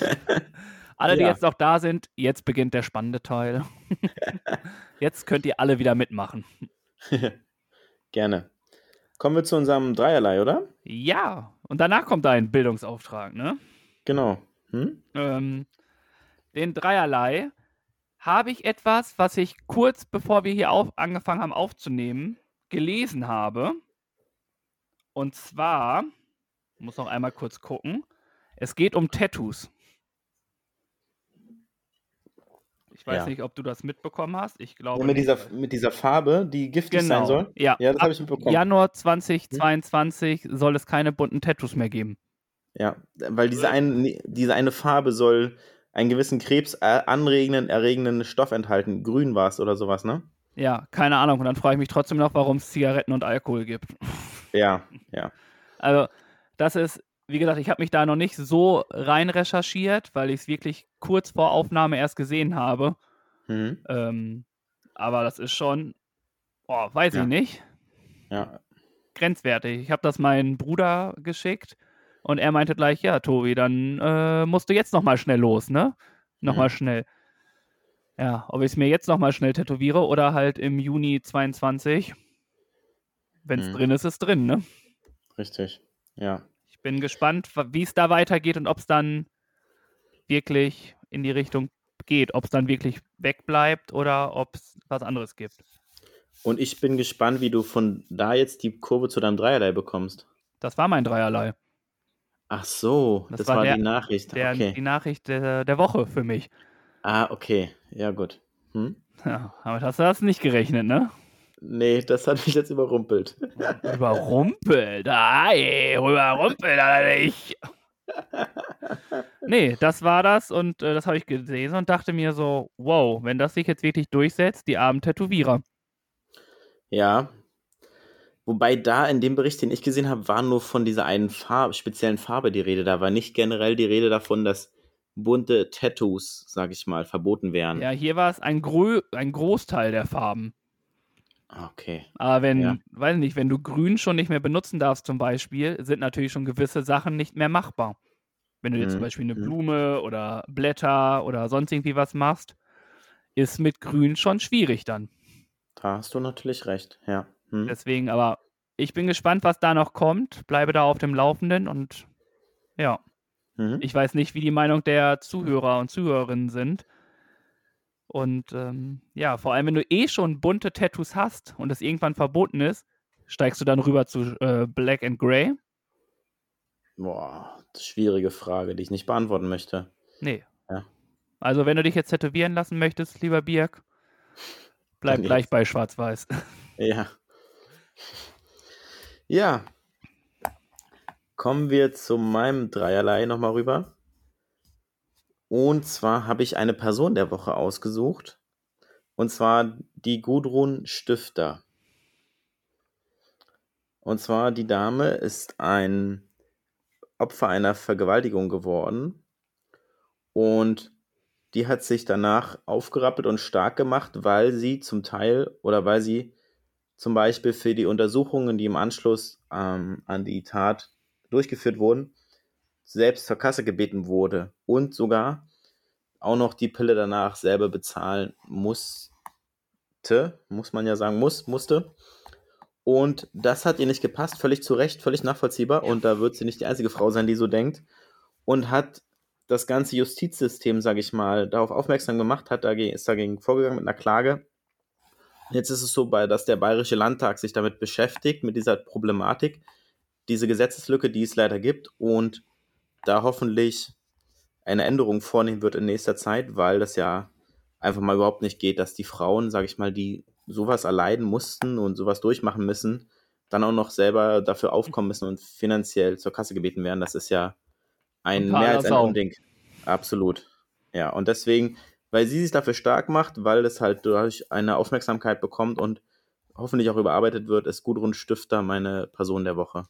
[laughs] Alle, die Ja. jetzt noch da sind, jetzt beginnt der spannende Teil. [laughs] jetzt könnt ihr alle wieder mitmachen. Gerne. Kommen wir zu unserem Dreierlei, oder? Ja, und danach kommt ein Bildungsauftrag, ne? Genau. Hm? Ähm, den Dreierlei habe ich etwas, was ich kurz bevor wir hier auf, angefangen haben aufzunehmen, gelesen habe. Und zwar, ich muss noch einmal kurz gucken, es geht um Tattoos. Ich weiß Ja. nicht, ob du das mitbekommen hast. Ich glaube. Ja, mit, dieser, mit dieser Farbe, die giftig genau. sein soll. Ja, Ja, das ab habe ich mitbekommen. Januar 2022 soll es keine bunten Tattoos mehr geben. Ja, weil diese, ein, diese eine Farbe soll einen gewissen Krebs äh, anregenden, erregenden Stoff enthalten. Grün war es oder sowas, ne? Ja, keine Ahnung. Und dann frage ich mich trotzdem noch, warum es Zigaretten und Alkohol gibt. Ja, ja. Also, das ist, wie gesagt, ich habe mich da noch nicht so rein recherchiert, weil ich es wirklich kurz vor Aufnahme erst gesehen habe. Mhm. Ähm, aber das ist schon, boah, weiß Ja. ich nicht, Ja, grenzwertig. Ich habe das meinem Bruder geschickt und er meinte gleich, ja, Tobi, dann äh, musst du jetzt nochmal schnell los, ne? Nochmal Mhm. schnell. Ja, ob ich es mir jetzt nochmal schnell tätowiere oder halt im Juni 22. Wenn es Mhm. drin ist, ist drin, ne? richtig. Ja. Ich bin gespannt, wie es da weitergeht und ob es dann wirklich in die Richtung geht. Ob es dann wirklich wegbleibt oder ob es was anderes gibt. Und ich bin gespannt, wie du von da jetzt die Kurve zu deinem Dreierlei bekommst. Das war mein Dreierlei. Ach so, Das das, war war, der- die Nachricht. Der, okay. Die Nachricht der, der Woche für mich. Ah, okay. Ja, gut. Hm? Ja, damit hast du das nicht gerechnet, ne? Nee, das hat mich jetzt überrumpelt. Überrumpelt. Ei, überrumpelt er nicht. Nee, das war das und äh, das habe ich gesehen und dachte mir so, wow, wenn das sich jetzt wirklich durchsetzt, die armen Tätowierer. Ja. Wobei da in dem Bericht, den ich gesehen habe, war nur von dieser einen Farbe, speziellen Farbe die Rede. Da war nicht generell die Rede davon, dass bunte Tattoos, sag ich mal, verboten wären. Ja, hier war es ein, Grö ein Großteil der Farben. Okay. Aber wenn, Ja. weiß nicht, wenn du grün schon nicht mehr benutzen darfst zum Beispiel, sind natürlich schon gewisse Sachen nicht mehr machbar. Wenn du jetzt zum Mhm, Beispiel eine mhm. Blume oder Blätter oder sonst irgendwie was machst, ist mit grün schon schwierig dann. Da hast du natürlich recht, ja. Hm. Deswegen, aber ich bin gespannt, was da noch kommt. Bleibe da auf dem Laufenden und ja. Mhm. Ich weiß nicht, wie die Meinung der Zuhörer und Zuhörerinnen sind. Und ähm, ja, vor allem, wenn du eh schon bunte Tattoos hast und es irgendwann verboten ist, steigst du dann rüber zu äh, Black and Grey? Boah, schwierige Frage, die ich nicht beantworten möchte. Nee. Ja. Also, wenn du dich jetzt tätowieren lassen möchtest, lieber Birk, bleib Dann gleich jetzt. bei Schwarz-Weiß. [laughs] Ja. Ja. Kommen wir zu meinem Dreierlei nochmal rüber. Und zwar habe ich eine Person der Woche ausgesucht. Und zwar die Gudrun Stifter. Und zwar die Dame ist ein Opfer einer Vergewaltigung geworden. Und die hat sich danach aufgerappelt und stark gemacht, weil sie zum Teil oder weil sie zum Beispiel für die Untersuchungen, die im Anschluss ähm, an die Tat durchgeführt wurden, selbst zur Kasse gebeten wurde und sogar auch noch die Pille danach selber bezahlen musste, muss man ja sagen, muss, musste. Und das hat ihr nicht gepasst, völlig zu Recht, völlig nachvollziehbar. Und da wird sie nicht die einzige Frau sein, die so denkt. Und hat das ganze Justizsystem, sage ich mal, darauf aufmerksam gemacht, hat dagegen, ist dagegen vorgegangen mit einer Klage. Jetzt ist es so, dass der Bayerische Landtag sich damit beschäftigt, mit dieser Problematik, diese Gesetzeslücke, die es leider gibt, und da hoffentlich eine Änderung vornehmen wird in nächster Zeit, weil das ja einfach mal überhaupt nicht geht, dass die Frauen, sage ich mal, die sowas erleiden mussten und sowas durchmachen müssen, dann auch noch selber dafür aufkommen müssen und finanziell zur Kasse gebeten werden. Das ist ja ein Totaler mehr als ein. Unding. Absolut. Ja, und deswegen, weil sie sich dafür stark macht, weil es halt durch eine Aufmerksamkeit bekommt und hoffentlich auch überarbeitet wird, ist Gudrun Stifter meine Person der Woche.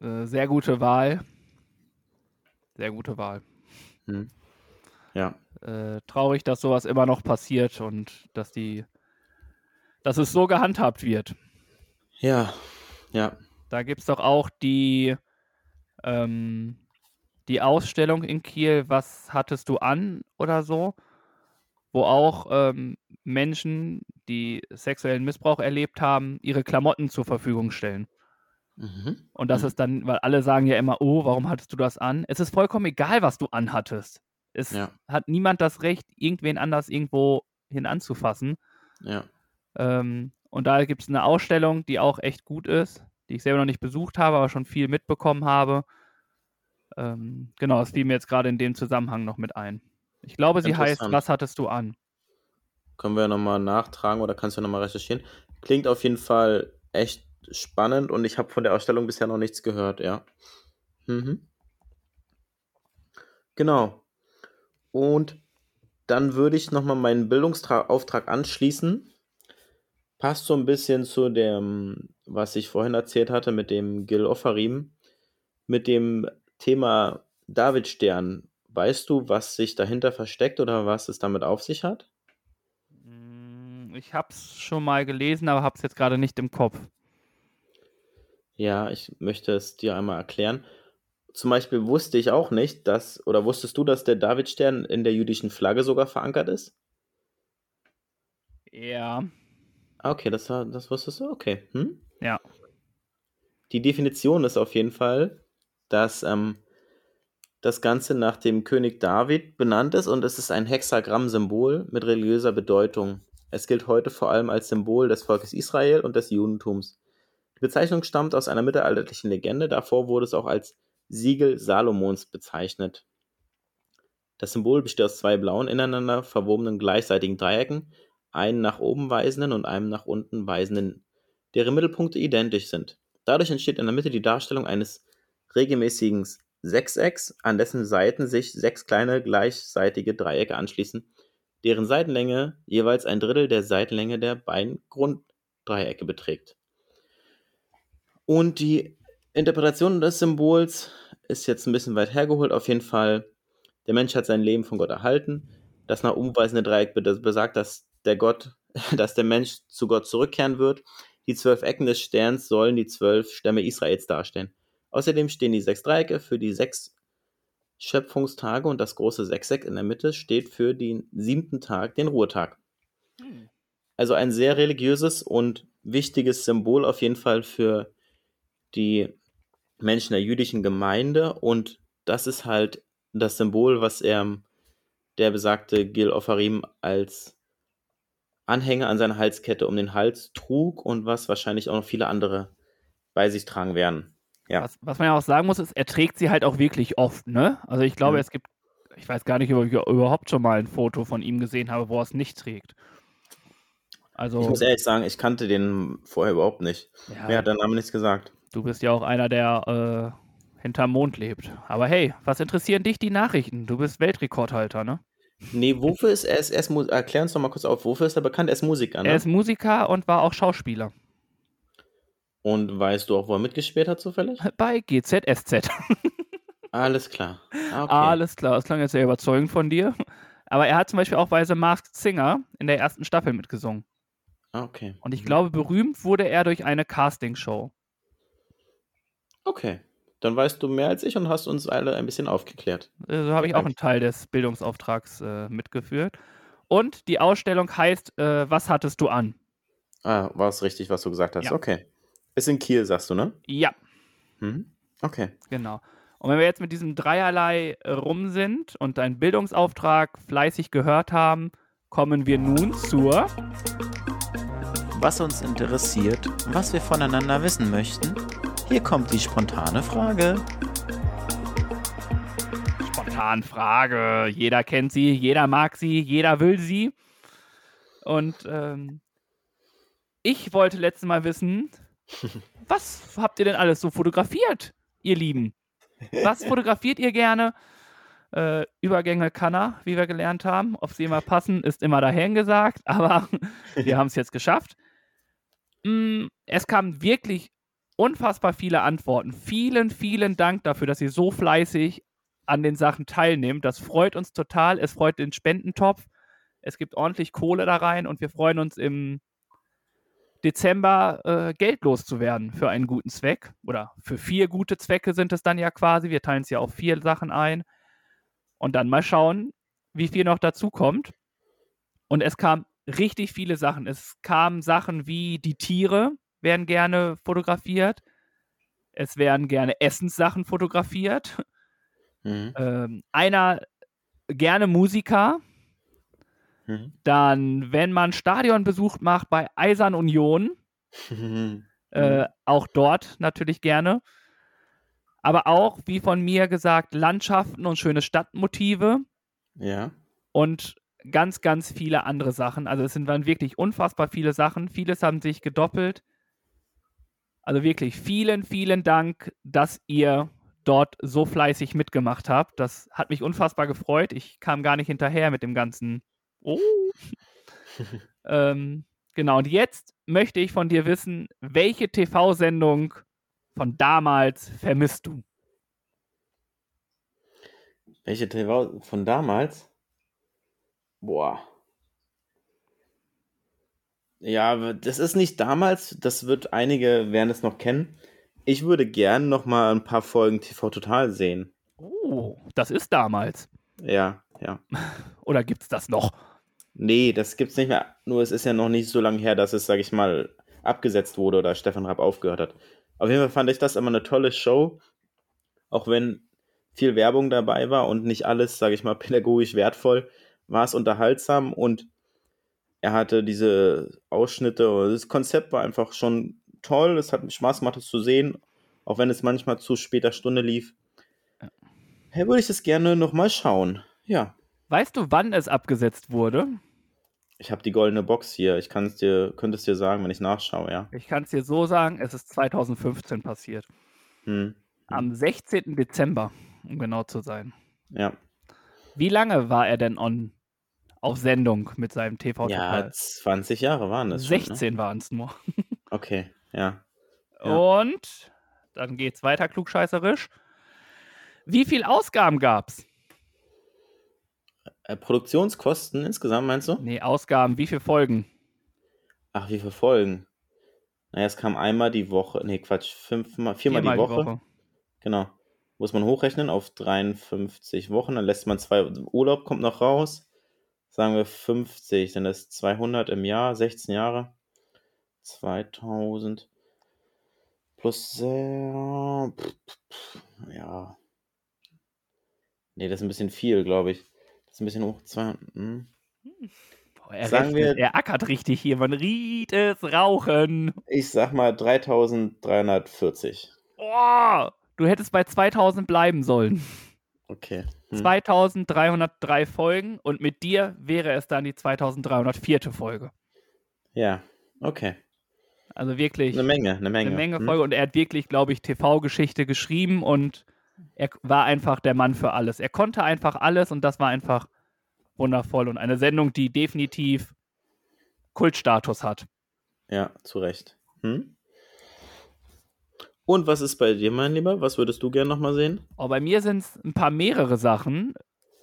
Äh, sehr gute Wahl. Sehr gute Wahl. Hm. Ja, Äh, traurig, dass sowas immer noch passiert und dass die, dass es so gehandhabt wird. ja, ja. Da gibt es doch auch die, ähm, die Ausstellung in Kiel, was hattest du an oder so, wo auch ähm, Menschen, die sexuellen Missbrauch erlebt haben, ihre Klamotten zur Verfügung stellen. Mhm. Und das Mhm. ist dann, weil alle sagen ja immer, oh, warum hattest du das an? Es ist vollkommen egal, was du anhattest. Es Ja. hat niemand das Recht, irgendwen anders irgendwo hin anzufassen. Ja. Ähm, und da gibt es eine Ausstellung, die auch echt gut ist, die ich selber noch nicht besucht habe, aber schon viel mitbekommen habe. Ähm, genau, das fiel mir jetzt gerade in dem Zusammenhang noch mit ein. Ich glaube, sie heißt. Was hattest du an? Können wir nochmal nachtragen oder kannst du nochmal recherchieren? Klingt auf jeden Fall echt spannend und ich habe von der Ausstellung bisher noch nichts gehört, ja. Mhm. Genau. Und dann würde ich nochmal meinen Bildungsauftrag anschließen. Passt so ein bisschen zu dem, was ich vorhin erzählt hatte mit dem Gil Offarim, mit dem Thema Davidstern. Weißt du, was sich dahinter versteckt oder was es damit auf sich hat? Mm, Ich habe es schon mal gelesen, aber habe es jetzt gerade nicht im Kopf. Ja, ich möchte es dir einmal erklären. Zum Beispiel wusste ich auch nicht, dass, oder wusstest du, dass der Davidstern in der jüdischen Flagge sogar verankert ist? Ja, Ah, okay, das, war- das wusstest du? Okay. Hm? ja. Die Definition ist auf jeden Fall, dass ähm, das Ganze nach dem König David benannt ist und es ist ein Hexagramm-Symbol mit religiöser Bedeutung. Es gilt heute vor allem als Symbol des Volkes Israel und des Judentums. Die Bezeichnung stammt aus einer mittelalterlichen Legende, davor wurde es auch als Siegel Salomons bezeichnet. Das Symbol besteht aus zwei blauen, ineinander verwobenen gleichseitigen Dreiecken, einen nach oben weisenden und einem nach unten weisenden, deren Mittelpunkte identisch sind. Dadurch entsteht in der Mitte die Darstellung eines regelmäßigen Sechsecks, an dessen Seiten sich sechs kleine gleichseitige Dreiecke anschließen, deren Seitenlänge jeweils ein Drittel der Seitenlänge der beiden Grunddreiecke beträgt. Und die Interpretation des Symbols ist jetzt ein bisschen weit hergeholt. Auf jeden Fall, der Mensch hat sein Leben von Gott erhalten. Das nach oben weisende Dreieck be- besagt, dass der Gott, [laughs] dass der Mensch zu Gott zurückkehren wird. Die zwölf Ecken des Sterns sollen die zwölf Stämme Israels darstellen. Außerdem stehen die sechs Dreiecke für die sechs Schöpfungstage und das große Sechseck in der Mitte steht für den siebten Tag, den Ruhetag. also ein sehr religiöses und wichtiges Symbol auf jeden Fall für die Menschen der jüdischen Gemeinde und das ist halt das Symbol, was er, der besagte Gil Ofarim, als Anhänger an seiner Halskette um den Hals trug und was wahrscheinlich auch noch viele andere bei sich tragen werden. Ja. Was, was man ja auch sagen muss, ist, er trägt sie halt auch wirklich oft, ne? Also ich glaube, Mhm. es gibt, ich weiß gar nicht, ob ich überhaupt schon mal ein Foto von ihm gesehen habe, wo er es nicht trägt. Also, Ich muss ehrlich sagen, ich kannte den vorher überhaupt nicht. ja, Mir hat der Name nichts gesagt. Du bist ja auch einer, der äh, hinterm Mond lebt. Aber hey, was interessieren dich die Nachrichten? Du bist Weltrekordhalter, ne? Nee, wofür ist er? Ist, er ist, erklär uns doch mal kurz auf, wofür ist er bekannt? Er ist Musiker, ne? Er ist Musiker und war auch Schauspieler. Und weißt du auch, wo er mitgespielt hat, zufällig? Bei GZSZ. [laughs] Alles klar. Okay. Alles klar, das klang jetzt sehr überzeugend von dir. Aber er hat zum Beispiel auch bei The Masked Singer in der ersten Staffel mitgesungen. Ah, okay. Und ich Mhm. glaube, berühmt wurde er durch eine Castingshow. Okay. Dann weißt du mehr als ich und hast uns alle ein bisschen aufgeklärt. Äh, So habe ich auch einen Teil des Bildungsauftrags äh, mitgeführt. Und die Ausstellung heißt äh, Was hattest du an? Ah, war es richtig, was du gesagt hast. Ja. Okay. Ist in Kiel, sagst du, ne? Ja, Mhm. Okay. genau. Und wenn wir jetzt mit diesem Dreierlei rum sind und deinen Bildungsauftrag fleißig gehört haben, kommen wir nun zur was uns interessiert, was wir voneinander wissen möchten. Hier kommt die spontane Frage. spontanen Frage. Jeder kennt sie, jeder mag sie, jeder will sie. Und ähm, ich wollte letztes Mal wissen, [laughs] was habt ihr denn alles so fotografiert, ihr Lieben? Was fotografiert ihr gerne? Äh, Übergänge kann er, wie wir gelernt haben. Ob sie immer passen, ist immer dahingesagt, [laughs] aber wir [laughs] haben es jetzt geschafft. Mm, es kamen wirklich unfassbar viele Antworten. Vielen, vielen Dank dafür, dass ihr so fleißig an den Sachen teilnimmt. Das freut uns total. Es freut den Spendentopf. Es gibt ordentlich Kohle da rein und wir freuen uns im Dezember äh, Geld loszuwerden für einen guten Zweck. Oder für vier gute Zwecke sind es dann ja quasi. Wir teilen es ja auf vier Sachen ein. Und dann mal schauen, wie viel noch dazu kommt. Und es kam richtig viele Sachen. Es kamen Sachen wie die Tiere werden gerne fotografiert. Es werden gerne Essenssachen fotografiert. Mhm. Ähm, einer gerne Musiker. Mhm. Dann, wenn man Stadionbesuch macht bei Eisern Union, [laughs] Mhm. äh, auch dort natürlich gerne. Aber auch, wie von mir gesagt, Landschaften und schöne Stadtmotive ja. und ganz, ganz viele andere Sachen. Also es sind waren wirklich unfassbar viele Sachen. Vieles haben sich gedoppelt. Also wirklich vielen, vielen Dank, dass ihr dort so fleißig mitgemacht habt. Das hat mich unfassbar gefreut. Ich kam gar nicht hinterher mit dem ganzen. Oh. [laughs] ähm, genau, und jetzt möchte ich von dir wissen, welche TV-Sendung von damals vermisst du? Welche TV von damals? Boah. Ja, das ist nicht damals, das wird einige werden es noch kennen. Ich würde gern noch mal ein paar Folgen TV Total sehen. Oh, das ist damals. Ja, ja. [laughs] Oder gibt es das noch? Nee, das gibt's nicht mehr. Nur es ist ja noch nicht so lange her, dass es, sag ich mal, abgesetzt wurde oder Stefan Rapp aufgehört hat. Auf jeden Fall fand ich das immer eine tolle Show. Auch wenn viel Werbung dabei war und nicht alles, sag ich mal, [laughs] pädagogisch wertvoll, war es unterhaltsam und er hatte diese Ausschnitte. und Das Konzept war einfach schon toll. Es hat Spaß gemacht, es zu sehen, auch wenn es manchmal zu später Stunde lief. Hey, würde ich das gerne nochmal schauen. Ja. Weißt du, wann es abgesetzt wurde? Ich habe die goldene Box hier. Ich kann es dir, könnte es dir sagen, wenn ich nachschaue, ja. Ich kann es dir so sagen, es ist 2015 passiert. Hm. Am 16. Dezember, um genau zu sein. Ja. Wie lange war er denn on auf Sendung mit seinem TV Ja, Total? 20 Jahre waren das. Schon, 16 waren es nur. ne? [laughs] Okay, ja. Ja. Und dann geht's weiter klugscheißerisch. Wie viel Ausgaben gab's? Äh, Produktionskosten insgesamt, meinst du? Nee, Ausgaben, wie viele Folgen? Ach, wie viele Folgen? Naja, es kam einmal die Woche. Nee, Quatsch, fünfmal, viermal, die, Woche. Genau. Muss man hochrechnen auf 53 Wochen, dann lässt man zwei. Urlaub kommt noch raus. Sagen wir 50, sind das 200 im Jahr, 16 Jahre. 2000 plus sehr, ja. Nee, das ist ein bisschen viel, glaube ich. Das ist ein bisschen hoch. 200, hm. Boah, er, Sagen rechnet, wir- er ackert richtig hier, man riecht es rauchen. Ich sag mal 3340. Boah, du hättest bei 2000 bleiben sollen. Okay. Hm. 2303 Folgen und mit dir wäre es dann die 2304. Folge. Ja, okay. Also wirklich Eine Menge, eine Menge. eine Menge Hm. Folge und er hat wirklich, glaube ich, TV-Geschichte geschrieben und er war einfach der Mann für alles. Er konnte einfach alles und das war einfach wundervoll und eine Sendung, die definitiv Kultstatus hat. Ja, zu Recht. Hm? Und was ist bei dir, mein Lieber? Was würdest du gerne nochmal sehen? Aber bei mir sind es ein paar mehrere Sachen.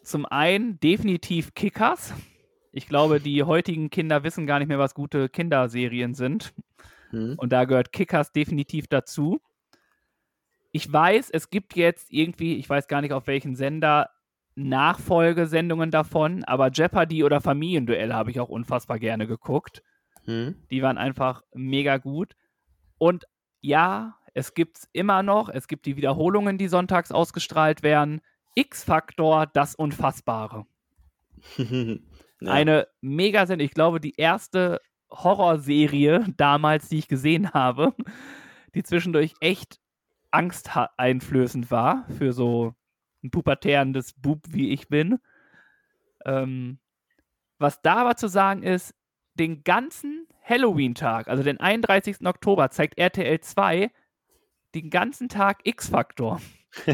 Zum einen definitiv Kickers. Ich glaube, die [laughs] heutigen Kinder wissen gar nicht mehr, was gute Kinderserien sind. Hm? Und da gehört Kickers definitiv dazu. Ich weiß, es gibt jetzt irgendwie, ich weiß gar nicht auf welchen Sender, Nachfolgesendungen davon, aber Jeopardy oder Familienduell habe ich auch unfassbar gerne geguckt. Hm? Die waren einfach mega gut. Und ja, es gibt es immer noch. Es gibt die Wiederholungen, die sonntags ausgestrahlt werden. X-Faktor, das Unfassbare. [laughs] ja. Eine mega Sendung. Ich glaube, die erste Horrorserie damals, die ich gesehen habe, die zwischendurch echt angsteinflößend war für so ein pubertärendes Bub, wie ich bin. Ähm, was da aber zu sagen ist, den ganzen Halloween-Tag, also den 31. Oktober, zeigt RTL 2 den ganzen Tag X-Faktor. [laughs]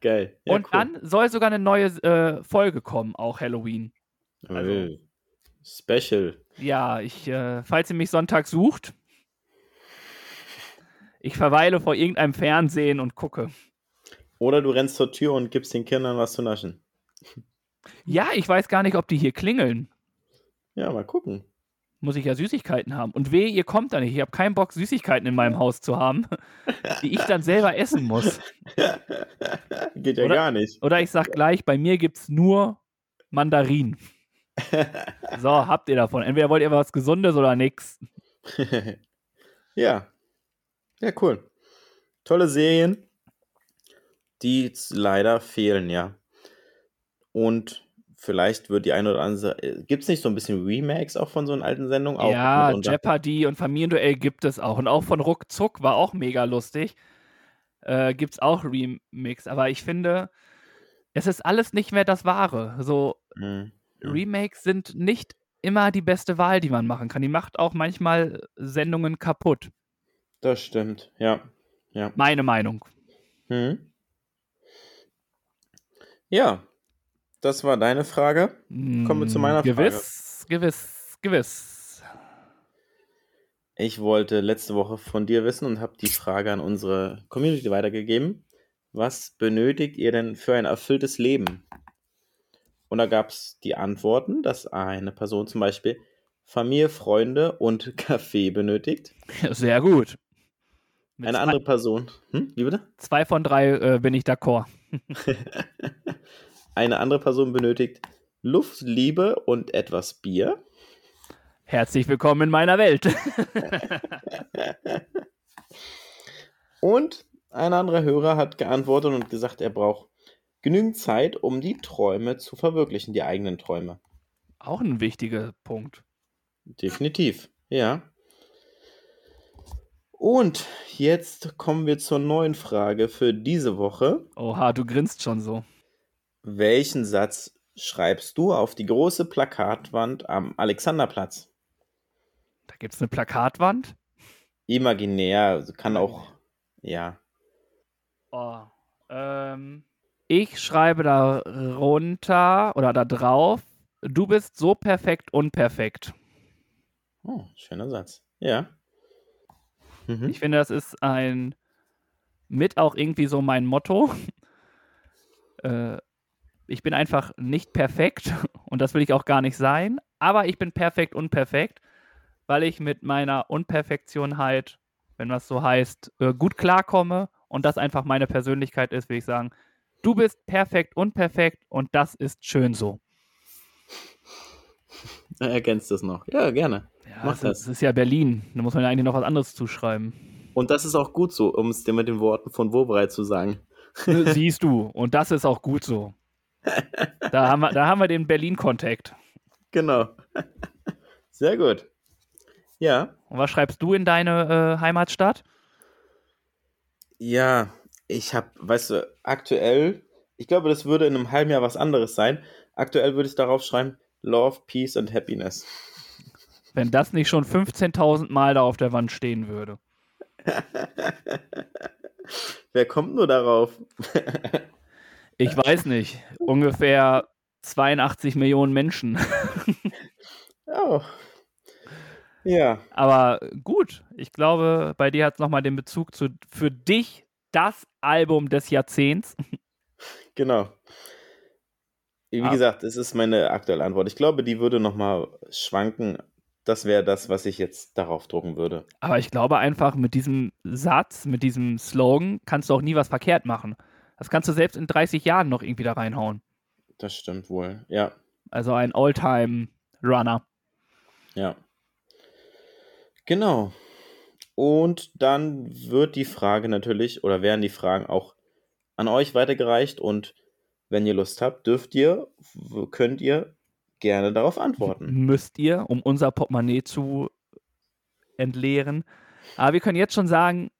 Geil. Ja, Und cool. dann soll sogar eine neue äh, Folge kommen, auch Halloween. also- Ui. Special. Ja, ich, äh, falls ihr mich Sonntag sucht, ich verweile vor irgendeinem Fernsehen und gucke. Oder du rennst zur Tür und gibst den Kindern was zu naschen. Ja, ich weiß gar nicht, ob die hier klingeln. Ja, mal gucken. Muss ich ja Süßigkeiten haben. Und weh, ihr kommt da nicht. Ich habe keinen Bock, Süßigkeiten in meinem Haus zu haben, [laughs] die ich dann selber essen muss. Geht ja Oder- gar nicht. Oder ich sag gleich, bei mir gibt's nur Mandarinen. [laughs] So, habt ihr davon. Entweder wollt ihr was Gesundes oder nix. [laughs] ja. Ja, cool. Tolle Serien, die leider fehlen, ja. Und vielleicht wird die eine oder andere. Gibt es nicht so ein bisschen Remakes auch von so einer alten Sendung? Auch ja? Jeopardy und Familienduell gibt es auch. Und auch von Ruckzuck war auch mega lustig. Äh, gibt es auch Remix. Aber ich finde, es ist alles nicht mehr das Wahre. So. Mhm. Remakes sind nicht immer die beste Wahl, die man machen kann. Die macht auch manchmal Sendungen kaputt. Das stimmt, ja. Ja. Meine Meinung. Mhm. Ja, das war deine Frage. Kommen wir zu meiner Mm, gewiss, Gewiss, gewiss. Ich wollte letzte Woche von dir wissen und habe die Frage an unsere Community weitergegeben. Was benötigt ihr denn für ein erfülltes Leben? Und da gab es die Antworten, dass eine Person zum Beispiel Familie, Freunde und [laughs] Kaffee benötigt. Sehr gut. Mit Eine andere Person, hm, wie bitte? zwei von drei äh, bin ich d'accord. [laughs] Eine andere Person benötigt Luft, Liebe und etwas Bier. Herzlich willkommen in meiner Welt. [laughs] Und ein anderer Hörer hat geantwortet und gesagt, er braucht genügend Zeit, um die Träume zu verwirklichen, die eigenen Träume. Auch ein wichtiger Punkt. Definitiv, ja. Und jetzt kommen wir zur neuen Frage für diese Woche. Oha, du grinst schon so. Welchen Satz schreibst du auf die große Plakatwand am Alexanderplatz? Da gibt es eine Plakatwand. Imaginär, also kann auch, ja. Oh, ähm, ich schreibe da runter oder da drauf, du bist so perfekt unperfekt. Oh, schöner Satz. Ja. Mhm. Ich finde, das ist ein mit auch irgendwie so mein Motto. [laughs] äh, ich bin einfach nicht perfekt [laughs] und das will ich auch gar nicht sein, aber ich bin perfekt unperfekt, weil ich mit meiner Unperfektion halt, wenn das so heißt, äh, gut klarkomme und das einfach meine Persönlichkeit ist, will ich sagen, du bist perfekt unperfekt und das ist schön so. Er ergänzt es noch. Ja, gerne. Ja, Mach das. es ist ja Berlin. Da muss man ja eigentlich noch was anderes zuschreiben. Und das ist auch gut so, um es dir mit den Worten von Wobreit zu sagen. [laughs] Siehst du. Und das ist auch gut so. Da haben wir, da haben wir den Berlin-Kontakt. Genau. Sehr gut. Ja. Und was schreibst du in deine äh, Heimatstadt? Ja, ich habe, weißt du, aktuell, ich glaube, das würde in einem halben Jahr was anderes sein. Aktuell würde ich darauf schreiben, Love, Peace and Happiness. Wenn das nicht schon 15.000 Mal da auf der Wand stehen würde. [laughs] Wer kommt nur darauf? [laughs] Ich weiß nicht. Ungefähr 82 Millionen Menschen. [laughs] Oh. Ja, Aber gut, ich glaube, bei dir hat es nochmal den Bezug zu für dich das Album des Jahrzehnts. genau. Wie Ah. gesagt, es ist meine aktuelle Antwort. Ich glaube, die würde nochmal schwanken. Das wäre das, was ich jetzt darauf drucken würde. Aber ich glaube einfach, mit diesem Satz, mit diesem Slogan kannst du auch nie was verkehrt machen. Das kannst du selbst in 30 Jahren noch irgendwie da reinhauen. Das stimmt wohl. Ja, Also ein Alltime-Runner. ja. Genau. Und dann wird die Frage natürlich, oder werden die Fragen auch an euch weitergereicht. Und wenn ihr Lust habt, dürft ihr, könnt ihr gerne darauf antworten. Müsst ihr, um unser Portemonnaie zu entleeren. Aber wir können jetzt schon sagen,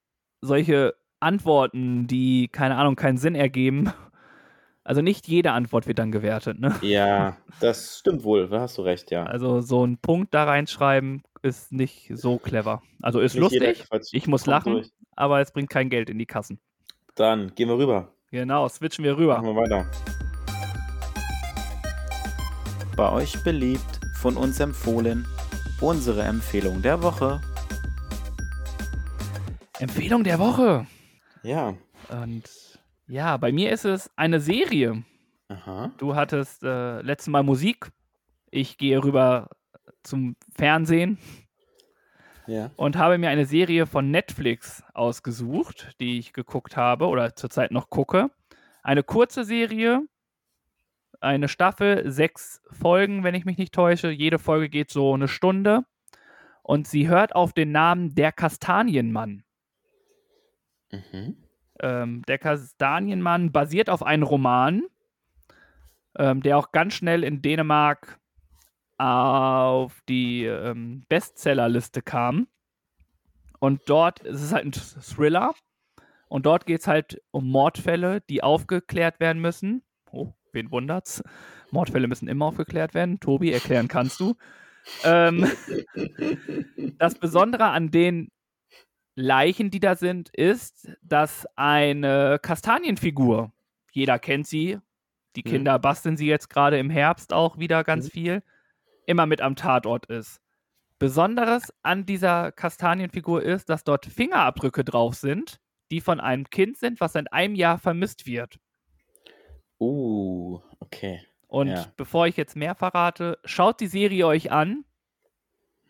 solche Antworten, die, keine Ahnung, keinen Sinn ergeben, also nicht jede Antwort wird dann gewertet. Ne? Ja, das stimmt wohl. Da hast du recht, ja. Also so einen Punkt da reinschreiben ist nicht so clever. Also ist Nicht lustig, ich muss lachen, durch. aber es bringt kein Geld in die Kassen. Dann gehen wir rüber. Genau, switchen wir rüber. Machen wir weiter. Bei euch beliebt, von uns empfohlen, unsere Empfehlung der Woche. Empfehlung der Woche. Ja. Und ja, bei mir ist es eine Serie. Aha. Du hattest äh, letztes Mal Musik. Ich gehe rüber zum Fernsehen Ja. und habe mir eine Serie von Netflix ausgesucht, die ich geguckt habe oder zurzeit noch gucke. Eine kurze Serie, eine Staffel, sechs Folgen, wenn ich mich nicht täusche. Jede Folge geht so eine Stunde. Und sie hört auf den Namen Der Kastanienmann. Mhm. Ähm, der Kastanienmann basiert auf einem Roman, ähm, der auch ganz schnell in Dänemark auf die ähm, Bestsellerliste kam. Und dort es ist es halt ein Thriller. Und dort geht es halt um Mordfälle, die aufgeklärt werden müssen. Oh, wen wundert's? Mordfälle müssen immer aufgeklärt werden. Tobi, erklären kannst du. Ähm, [laughs] das Besondere an den Leichen, die da sind, ist, dass eine Kastanienfigur, jeder kennt sie, die Mhm. Kinder basteln sie jetzt gerade im Herbst auch wieder ganz Mhm. viel, immer mit am Tatort ist. Besonderes an dieser Kastanienfigur ist, dass dort Fingerabdrücke drauf sind, die von einem Kind sind, was seit einem Jahr vermisst wird. Uh, okay. Und Ja. bevor ich jetzt mehr verrate, schaut die Serie euch an.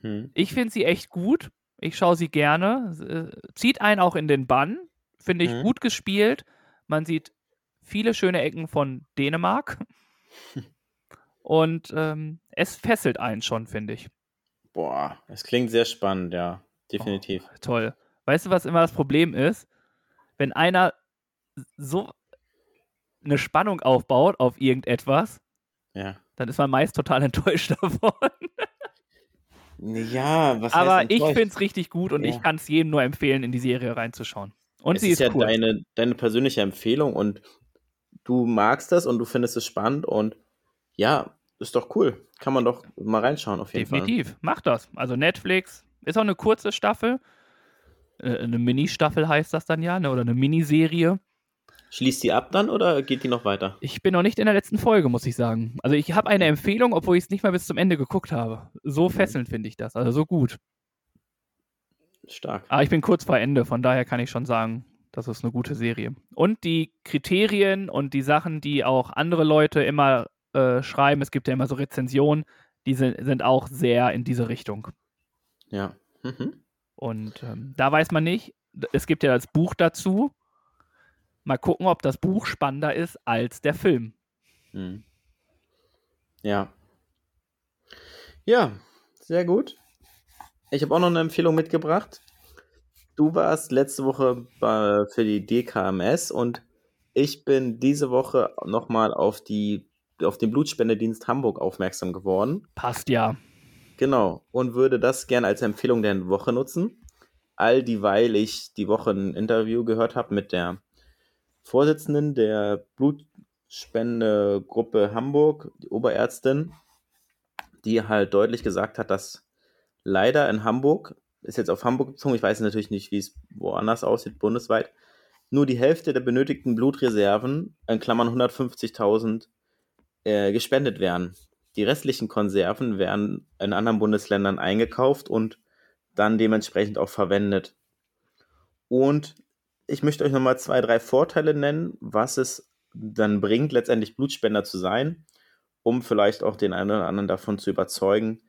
Hm. Ich finde sie echt gut. Ich schaue sie gerne. Äh, Zieht einen auch in den Bann. Finde ich Mhm. gut gespielt. Man sieht viele schöne Ecken von Dänemark. [laughs] Und ähm, es fesselt einen schon, finde ich. Boah, es klingt sehr spannend, ja. Definitiv. Oh, toll. Weißt du, was immer das Problem ist? Wenn einer so eine Spannung aufbaut auf irgendetwas, Ja. dann ist man meist total [laughs] enttäuscht davon. Ja, was Aber ich finde es richtig gut und Ja. ich kann es jedem nur empfehlen, in die Serie reinzuschauen. Und es sie ist ist, ja cool. deine, deine persönliche Empfehlung und du magst das und du findest es spannend und ja, ist doch cool. Kann man doch mal reinschauen auf jeden Definitiv. Macht das. Also Netflix ist auch eine kurze Staffel. Äh, eine Mini-Staffel heißt das dann ja, ne? oder eine Miniserie. Schließt die ab dann oder geht die noch weiter? Ich bin noch nicht in der letzten Folge, muss ich sagen. Also ich habe eine Empfehlung, obwohl ich es nicht mal bis zum Ende geguckt habe. So fesselnd finde ich das. Also so gut. Stark. Aber ich bin kurz vor Ende, von daher kann ich schon sagen, das ist eine gute Serie. Und die Kriterien und die Sachen, die auch andere Leute immer äh, schreiben, es gibt ja immer so Rezensionen, die sind, sind auch sehr in diese Richtung. Ja. Mhm. Und ähm, da weiß man nicht, es gibt ja das Buch dazu. Mal gucken, ob das Buch spannender ist als der Film. Mhm. Ja. Ja, sehr gut. Ich habe auch noch eine Empfehlung mitgebracht. Du warst letzte Woche bei, für die DKMS und ich bin diese Woche nochmal auf, auf den Blutspendedienst Hamburg aufmerksam geworden. Passt ja. Genau. Und würde das gerne als Empfehlung der Woche nutzen. All dieweil ich die Woche ein Interview gehört habe mit der Vorsitzenden der Blutspendegruppe Hamburg, die Oberärztin, die halt deutlich gesagt hat, dass leider in Hamburg, ist jetzt auf Hamburg bezogen, ich weiß natürlich nicht, wie es woanders aussieht, bundesweit, nur die Hälfte der benötigten Blutreserven, in Klammern 150.000, äh, gespendet werden. Die restlichen Konserven werden in anderen Bundesländern eingekauft und dann dementsprechend auch verwendet. Und ich möchte euch nochmal zwei, drei Vorteile nennen, was es dann bringt, letztendlich Blutspender zu sein, um vielleicht auch den einen oder anderen davon zu überzeugen,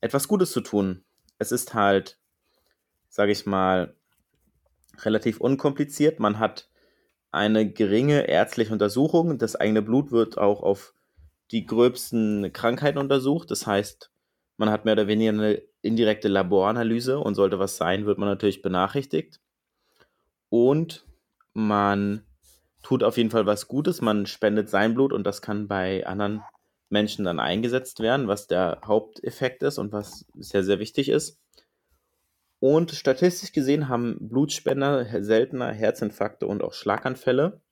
etwas Gutes zu tun. Es ist halt, sage ich mal, relativ unkompliziert. Man hat eine geringe ärztliche Untersuchung. Das eigene Blut wird auch auf die gröbsten Krankheiten untersucht. Das heißt, man hat mehr oder weniger eine indirekte Laboranalyse und sollte was sein, wird man natürlich benachrichtigt. Und man tut auf jeden Fall was Gutes. Man spendet sein Blut und das kann bei anderen Menschen dann eingesetzt werden, was der Haupteffekt ist und was sehr, sehr wichtig ist. Und statistisch gesehen haben Blutspender seltener Herzinfarkte und auch Schlaganfälle.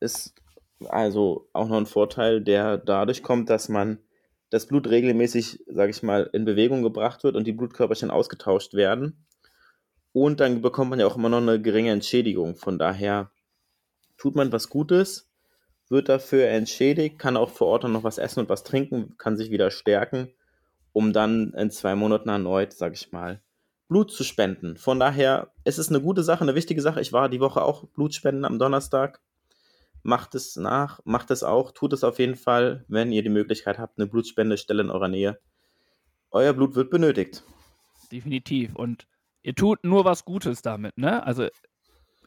Ist also auch noch ein Vorteil, der dadurch kommt, dass man das Blut regelmäßig, sage ich mal, in Bewegung gebracht wird und die Blutkörperchen ausgetauscht werden. Und dann bekommt man ja auch immer noch eine geringe Entschädigung. Von daher tut man was Gutes wird dafür entschädigt, kann auch vor Ort dann noch was essen und was trinken, kann sich wieder stärken, um dann in zwei Monaten erneut, sag ich mal, Blut zu spenden. Von daher, es ist eine gute Sache, eine wichtige Sache. Ich war die Woche auch Blutspenden am Donnerstag. Macht es nach, macht es auch, tut es auf jeden Fall, wenn ihr die Möglichkeit habt, eine Blutspendestelle in eurer Nähe. Euer Blut wird benötigt. Definitiv. Und ihr tut nur was Gutes damit, ne? Also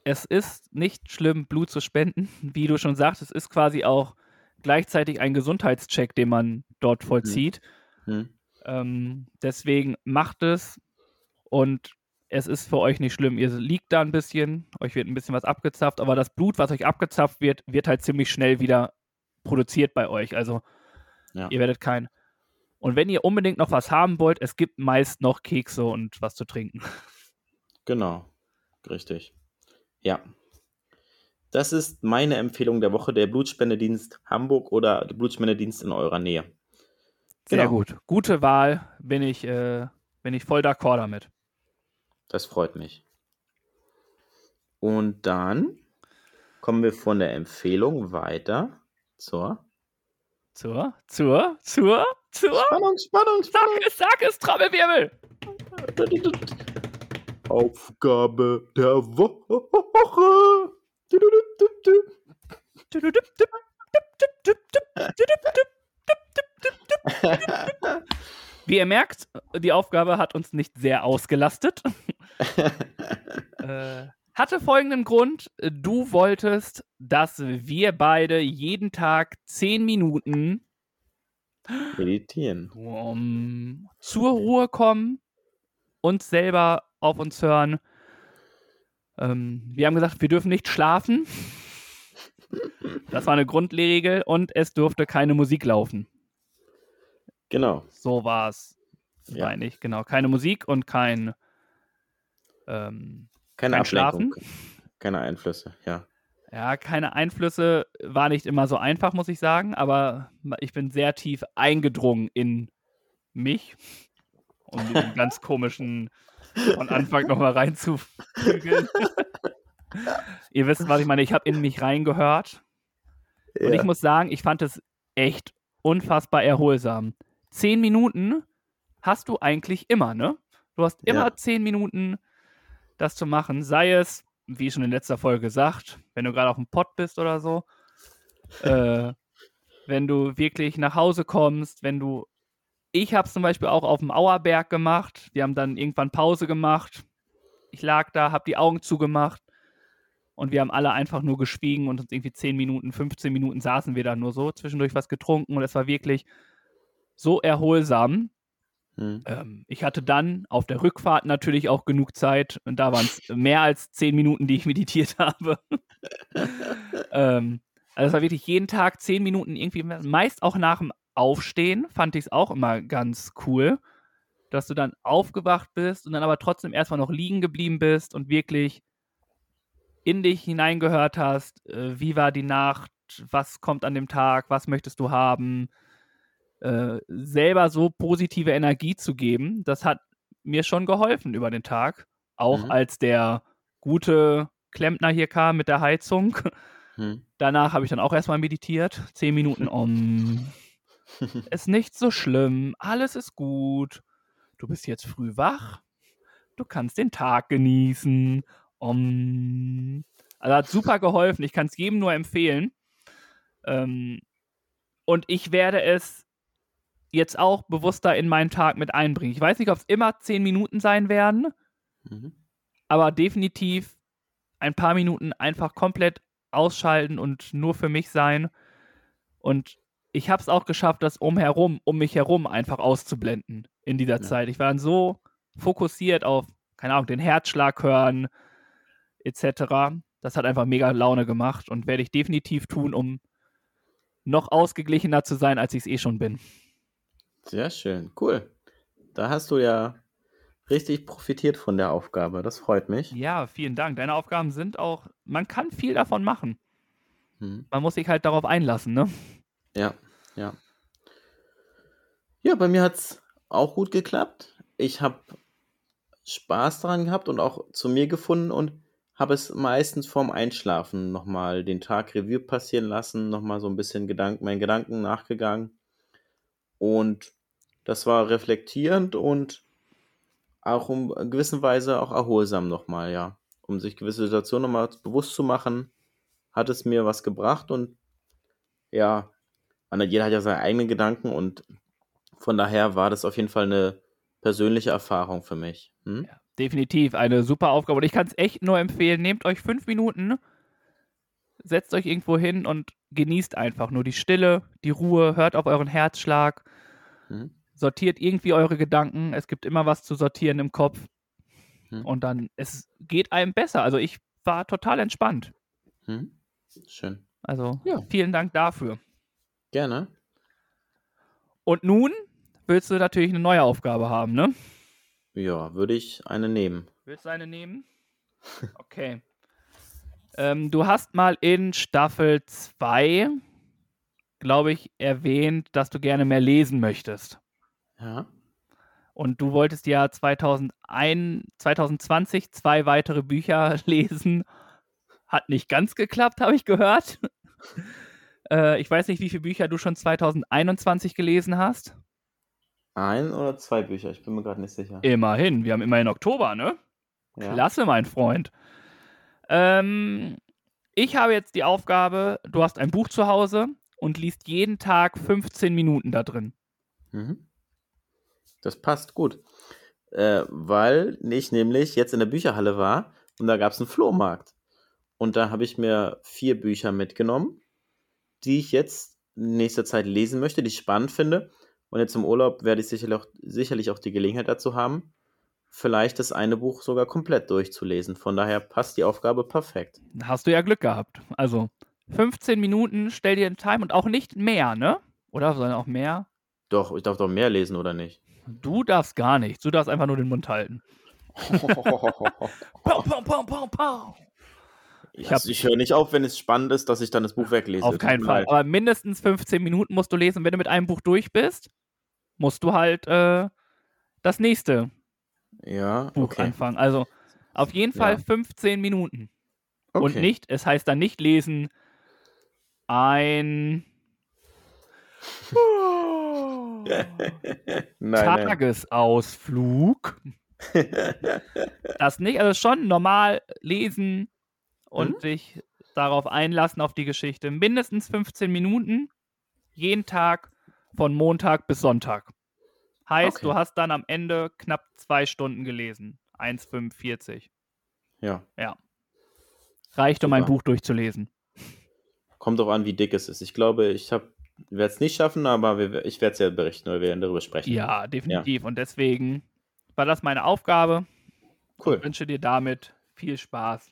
es ist nicht schlimm, Blut zu spenden. [laughs] Wie du schon sagst, es ist quasi auch gleichzeitig ein Gesundheitscheck, den man dort vollzieht. Mhm. Ähm, deswegen macht es und es ist für euch nicht schlimm. Ihr liegt da ein bisschen, euch wird ein bisschen was abgezapft, aber das Blut, was euch abgezapft wird, wird halt ziemlich schnell wieder produziert bei euch. Also ja. ihr werdet kein. Und wenn ihr unbedingt noch was haben wollt, es gibt meist noch Kekse und was zu trinken. Genau, richtig. Ja. Das ist meine Empfehlung der Woche, der Blutspendedienst Hamburg oder der Blutspendedienst in eurer Nähe. Sehr genau. gut. Gute Wahl. Bin ich, äh, bin ich voll d'accord damit. Das freut mich. Und dann kommen wir von der Empfehlung weiter zur. Zur, zur, zur, zur. Spannung, Spannung, Spannung. Sag es, sag es, Trommelwirbel. Aufgabe der Woche. Wie ihr merkt, die Aufgabe hat uns nicht sehr ausgelastet. [laughs] äh, hatte folgenden Grund. Du wolltest, dass wir beide jeden Tag zehn Minuten meditieren, um, zur Ruhe kommen, uns selber auf uns hören. Ähm, wir haben gesagt, wir dürfen nicht schlafen. Das war eine Grundregel und es durfte keine Musik laufen. Genau. So war es, ja. meine ich. Genau. Keine Musik und kein, ähm, keine kein Schlafen. Keine Einflüsse, ja. Ja, keine Einflüsse war nicht immer so einfach, muss ich sagen, aber ich bin sehr tief eingedrungen in mich und diesen [laughs] ganz komischen von Anfang nochmal reinzufügen. [laughs] Ihr wisst, was ich meine. Ich habe in mich reingehört. Ja. Und ich muss sagen, ich fand es echt unfassbar erholsam. Zehn Minuten hast du eigentlich immer, ne? Du hast immer ja. zehn Minuten, das zu machen. Sei es, wie schon in letzter Folge gesagt, wenn du gerade auf dem Pott bist oder so. [laughs] äh, wenn du wirklich nach Hause kommst, wenn du ich habe es zum Beispiel auch auf dem Auerberg gemacht. Wir haben dann irgendwann Pause gemacht. Ich lag da, habe die Augen zugemacht und wir haben alle einfach nur geschwiegen und uns irgendwie 10 Minuten, 15 Minuten saßen wir da nur so, zwischendurch was getrunken und es war wirklich so erholsam. Hm. Ähm, ich hatte dann auf der Rückfahrt natürlich auch genug Zeit und da waren es mehr als zehn Minuten, die ich meditiert [laughs] habe. ähm, also es war wirklich jeden Tag zehn Minuten irgendwie, meist auch nach dem Aufstehen, fand ich es auch immer ganz cool, dass du dann aufgewacht bist und dann aber trotzdem erstmal noch liegen geblieben bist und wirklich in dich hineingehört hast, äh, wie war die Nacht, was kommt an dem Tag, was möchtest du haben, äh, selber so positive Energie zu geben, das hat mir schon geholfen über den Tag. Auch Mhm. als der gute Klempner hier kam mit der Heizung. Hm. Danach habe ich dann auch erstmal meditiert. Zehn Minuten um. [laughs] Ist nicht so schlimm. Alles ist gut. Du bist jetzt früh wach. Du kannst den Tag genießen. Um. Also hat super geholfen. Ich kann es jedem nur empfehlen. Ähm, und ich werde es jetzt auch bewusster in meinen Tag mit einbringen. Ich weiß nicht, ob es immer zehn Minuten sein werden, Mhm. aber definitiv ein paar Minuten einfach komplett ausschalten und nur für mich sein. Und ich habe es auch geschafft, das umherum, um mich herum einfach auszublenden in dieser Ja. Zeit. Ich war dann so fokussiert auf, keine Ahnung, den Herzschlag hören, etc. Das hat einfach mega Laune gemacht und werde ich definitiv tun, um noch ausgeglichener zu sein, als ich es eh schon bin. Sehr schön, cool. Da hast du ja richtig profitiert von der Aufgabe. Das freut mich. Ja, vielen Dank. Deine Aufgaben sind auch, man kann viel davon machen. Hm. Man muss sich halt darauf einlassen, ne? Ja, ja. Ja, bei mir hat es auch gut geklappt. Ich habe Spaß daran gehabt und auch zu mir gefunden und habe es meistens vorm Einschlafen nochmal den Tag Revue passieren lassen, nochmal so ein bisschen Gedanken, meinen Gedanken nachgegangen. Und das war reflektierend und auch in gewisser Weise auch erholsam nochmal, ja. Um sich gewisse Situationen nochmal bewusst zu machen, hat es mir was gebracht und ja, jeder hat ja seine eigenen Gedanken und von daher war das auf jeden Fall eine persönliche Erfahrung für mich. Hm? Ja, definitiv eine super Aufgabe. Und ich kann es echt nur empfehlen, nehmt euch fünf Minuten, setzt euch irgendwo hin und genießt einfach nur die Stille, die Ruhe, hört auf euren Herzschlag, Hm? sortiert irgendwie eure Gedanken. Es gibt immer was zu sortieren im Kopf. Hm. Und dann, es geht einem besser. Also ich war total entspannt. Hm? Schön. Also Ja. vielen Dank dafür. Gerne. Und nun willst du natürlich eine neue Aufgabe haben, ne? Ja, würde ich eine nehmen. Willst du eine nehmen? [laughs] Okay. ähm, du hast mal in Staffel 2, glaube ich, erwähnt, dass du gerne mehr lesen möchtest. Ja. Und du wolltest ja 2001, 2020 zwei weitere Bücher [laughs] lesen. Hat nicht ganz geklappt, habe ich gehört. [laughs] äh, ich weiß nicht, wie viele Bücher du schon 2021 gelesen hast. Ein oder zwei Bücher, ich bin mir gerade nicht sicher. Immerhin, wir haben immerhin Oktober, ne? Ja. Klasse, mein Freund. Ähm, ich habe jetzt die Aufgabe, du hast ein Buch zu Hause und liest jeden Tag 15 Minuten da drin. Mhm. Das passt gut. Äh, weil ich nämlich jetzt in der Bücherhalle war und da gab es einen Flohmarkt. Und da habe ich mir vier Bücher mitgenommen, die ich jetzt in nächster Zeit lesen möchte, die ich spannend finde. Und jetzt im Urlaub werde ich sicherlich auch, sicherlich auch die Gelegenheit dazu haben, vielleicht das eine Buch sogar komplett durchzulesen. Von daher passt die Aufgabe perfekt. Hast du ja Glück gehabt. Also 15 Minuten, stell dir einen Time und auch nicht mehr, ne? Oder sondern auch mehr? Doch, ich darf doch mehr lesen, oder nicht? Du darfst gar nichts. Du darfst einfach nur den Mund halten. Pau, pau, pau, pau, pau. Ich, hab- ich höre nicht auf, wenn es spannend ist, dass ich dann das Buch weglese. Auf keinen Fall. Aber mindestens 15 Minuten musst du lesen. Wenn du mit einem Buch durch bist, musst du halt äh, das nächste Ja, Buch okay. anfangen. Also auf jeden Fall Ja. 15 Minuten. okay. Und nicht, es heißt dann nicht lesen, ein [laughs] nein, nein. Tagesausflug. [laughs] Das nicht, also schon normal lesen und Mhm. sich darauf einlassen, auf die Geschichte. Mindestens 15 Minuten, jeden Tag von Montag bis Sonntag. Heißt, Okay. du hast dann am Ende knapp zwei Stunden gelesen. 1,45. Ja, Reicht, um ein Super. Buch durchzulesen. Kommt auch an, wie dick es ist. Ich glaube, ich habe werde es nicht schaffen, aber wir, ich werde es ja berichten, weil wir werden darüber sprechen. Ja, definitiv. Und deswegen war das meine Aufgabe. Cool. Ich wünsche dir damit viel Spaß.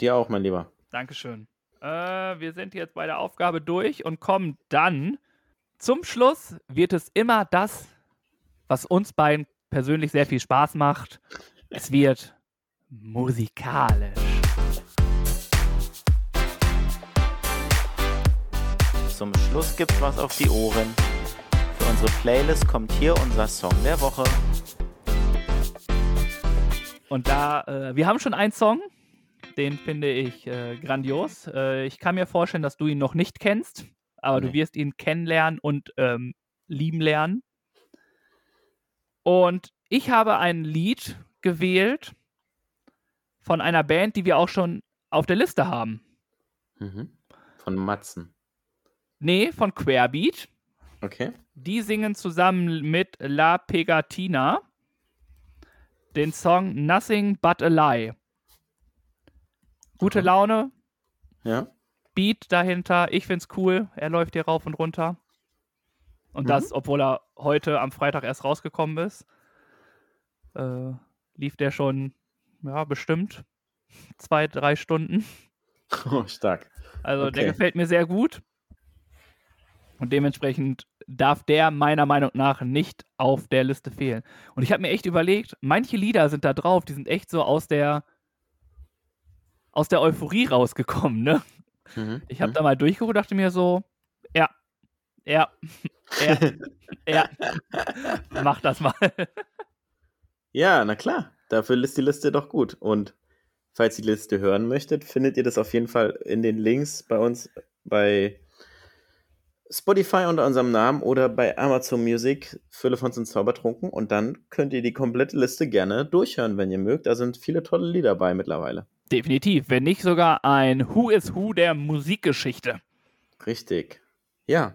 Dir auch, mein Lieber. Dankeschön. Äh, wir sind jetzt bei der Aufgabe durch und kommen dann zum Schluss. Wird es immer das, was uns beiden persönlich sehr viel Spaß macht. Es wird musikalisch. Zum Schluss gibt's was auf die Ohren. Für unsere Playlist kommt hier unser Song der Woche. Und da, äh, wir haben schon einen Song, den finde ich äh, grandios. Äh, ich kann mir vorstellen, dass du ihn noch nicht kennst, aber Nee. du wirst ihn kennenlernen und ähm, lieben lernen. Und ich habe ein Lied gewählt von einer Band, die wir auch schon auf der Liste haben. Mhm. Von Matzen. Nee, von Querbeat. Okay. Die singen zusammen mit La Pegatina den Song Nothing But a Lie. Gute Mhm. Laune, Ja. Beat dahinter. Ich find's cool. Er läuft hier rauf und runter. Und Mhm. das, obwohl er heute am Freitag erst rausgekommen ist. Äh, lief der schon, ja, bestimmt zwei, drei Stunden. [laughs] Oh, stark. Also der Okay. gefällt mir sehr gut. Und dementsprechend darf der meiner Meinung nach nicht auf der Liste fehlen. Und ich habe mir echt überlegt, manche Lieder sind da drauf, die sind echt so aus der aus der Euphorie rausgekommen, ne? Mhm. Ich habe Mhm. da mal durchgeguckt, dachte mir so, ja, ja, ja, [laughs] ja, mach das mal. Ja, na klar. Dafür ist die Liste doch gut. Und falls ihr die Liste hören möchtet, findet ihr das auf jeden Fall in den Links bei uns bei Spotify unter unserem Namen oder bei Amazon Music, Fülle von sind Zaubertrunken. Und dann könnt ihr die komplette Liste gerne durchhören, wenn ihr mögt. Da sind viele tolle Lieder bei mittlerweile. Definitiv, wenn nicht sogar ein Who is Who der Musikgeschichte. Richtig. Ja.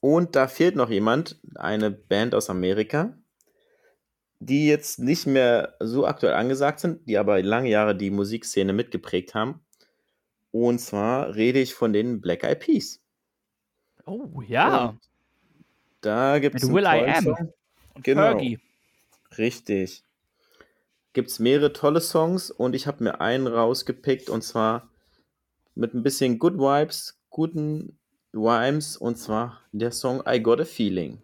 Und da fehlt noch jemand, eine Band aus Amerika, die jetzt nicht mehr so aktuell angesagt sind, die aber lange Jahre die Musikszene mitgeprägt haben. Und zwar rede ich von den Black Eyed Peas. Oh ja, Und da gibt es Will I Am. und genau. Fergie. Richtig. Gibt es mehrere tolle Songs und ich habe mir einen rausgepickt und zwar mit ein bisschen Good Vibes, guten Rhymes und zwar der Song I Got a Feeling.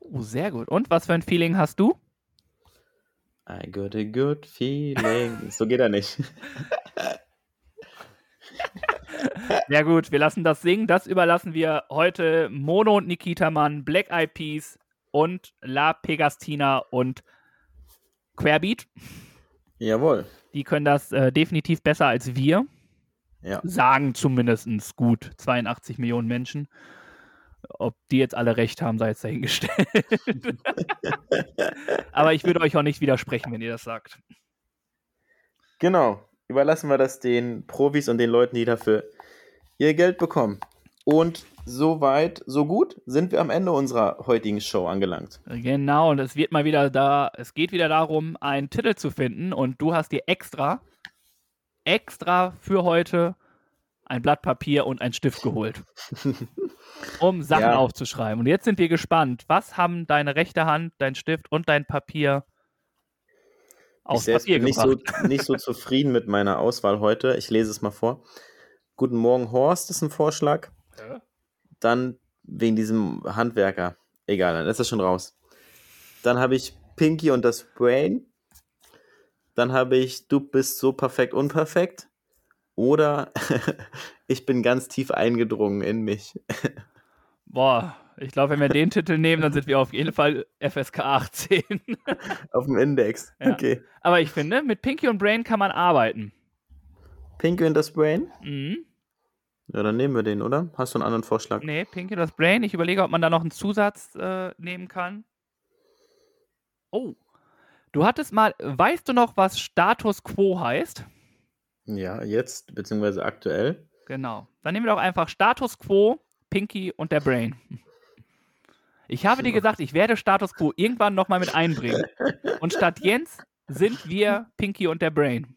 Oh, sehr gut. Und was für ein Feeling hast du? I got a good feeling. so geht er nicht. [laughs] [laughs] Ja gut, wir lassen das singen. Das überlassen wir heute Mono und Nikita Mann, Black Eyed Peas und La Pegastina und Querbeat. Jawohl. Die können das äh, definitiv besser als wir. Ja. Sagen zumindest gut 82 Millionen Menschen. Ob die jetzt alle recht haben, sei jetzt dahingestellt. [laughs] Aber ich würde euch auch nicht widersprechen, wenn ihr das sagt. Genau. Überlassen wir das den Profis und den Leuten, die dafür ihr Geld bekommen. Und soweit, so gut, sind wir am Ende unserer heutigen Show angelangt. Genau, und es wird mal wieder da, es geht wieder darum, einen Titel zu finden und du hast dir extra, extra für heute ein Blatt Papier und einen Stift geholt, [laughs] um Sachen Ja. aufzuschreiben. Und jetzt sind wir gespannt, was haben deine rechte Hand, dein Stift und dein Papier Ich aufs selbst Papier bin nicht gebracht? so, nicht so zufrieden mit meiner Auswahl heute. Ich lese es mal vor. Guten Morgen, Horst, ist ein Vorschlag. Ja. Dann wegen diesem Handwerker. Egal, dann ist das schon raus. Dann habe ich Pinky und das Brain. Dann habe ich Du bist so perfekt unperfekt. Oder [laughs] ich bin ganz tief eingedrungen in mich. [laughs] Boah, ich glaube, wenn wir den Titel nehmen, dann sind wir auf jeden Fall FSK 18. [laughs] Auf dem Index. Ja. Okay. Aber ich finde, mit Pinky und Brain kann man arbeiten. Pinky und das Brain? Mhm. Ja, dann nehmen wir den, oder? Hast du einen anderen Vorschlag? Nee, Pinky das Brain. Ich überlege, ob man da noch einen Zusatz äh, nehmen kann. Oh. Du hattest mal, weißt du noch, was Status Quo heißt? Ja, jetzt, beziehungsweise aktuell. Genau. Dann nehmen wir doch einfach Status Quo, Pinky und der Brain. Ich habe dir gesagt, ich werde Status Quo irgendwann nochmal mit einbringen. [laughs] Und statt Jens sind wir Pinky und der Brain.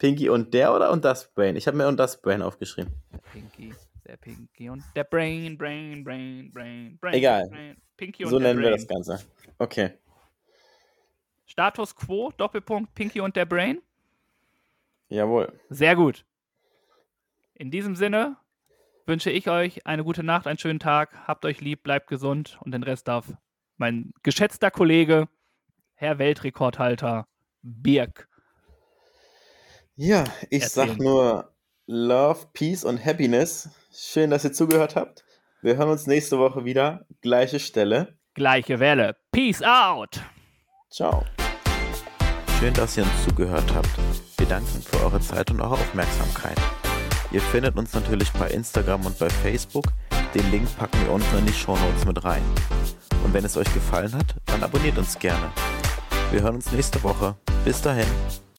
Pinky und der oder und das Brain? Ich habe mir und das Brain aufgeschrieben. Der Pinky, der Pinky und der Brain, Brain, Brain, Brain, Brain. Egal. Brain. Pinky und So der nennen wir Brain. das Ganze. Okay. Status Quo, Doppelpunkt, Pinky und der Brain. Jawohl. Sehr gut. In diesem Sinne wünsche ich euch eine gute Nacht, einen schönen Tag. Habt euch lieb, bleibt gesund und den Rest darf mein geschätzter Kollege, Herr Weltrekordhalter Birk. Ja, ich sag Erzählen. nur Love, Peace und Happiness. Schön, dass ihr zugehört habt. Wir hören uns nächste Woche wieder. Gleiche Stelle. Gleiche Welle. Peace out. Ciao. Schön, dass ihr uns zugehört habt. Wir danken für eure Zeit und eure Aufmerksamkeit. Ihr findet uns natürlich bei Instagram und bei Facebook. Den Link packen wir unten in die Shownotes mit rein. Und wenn es euch gefallen hat, dann abonniert uns gerne. Wir hören uns nächste Woche. Bis dahin.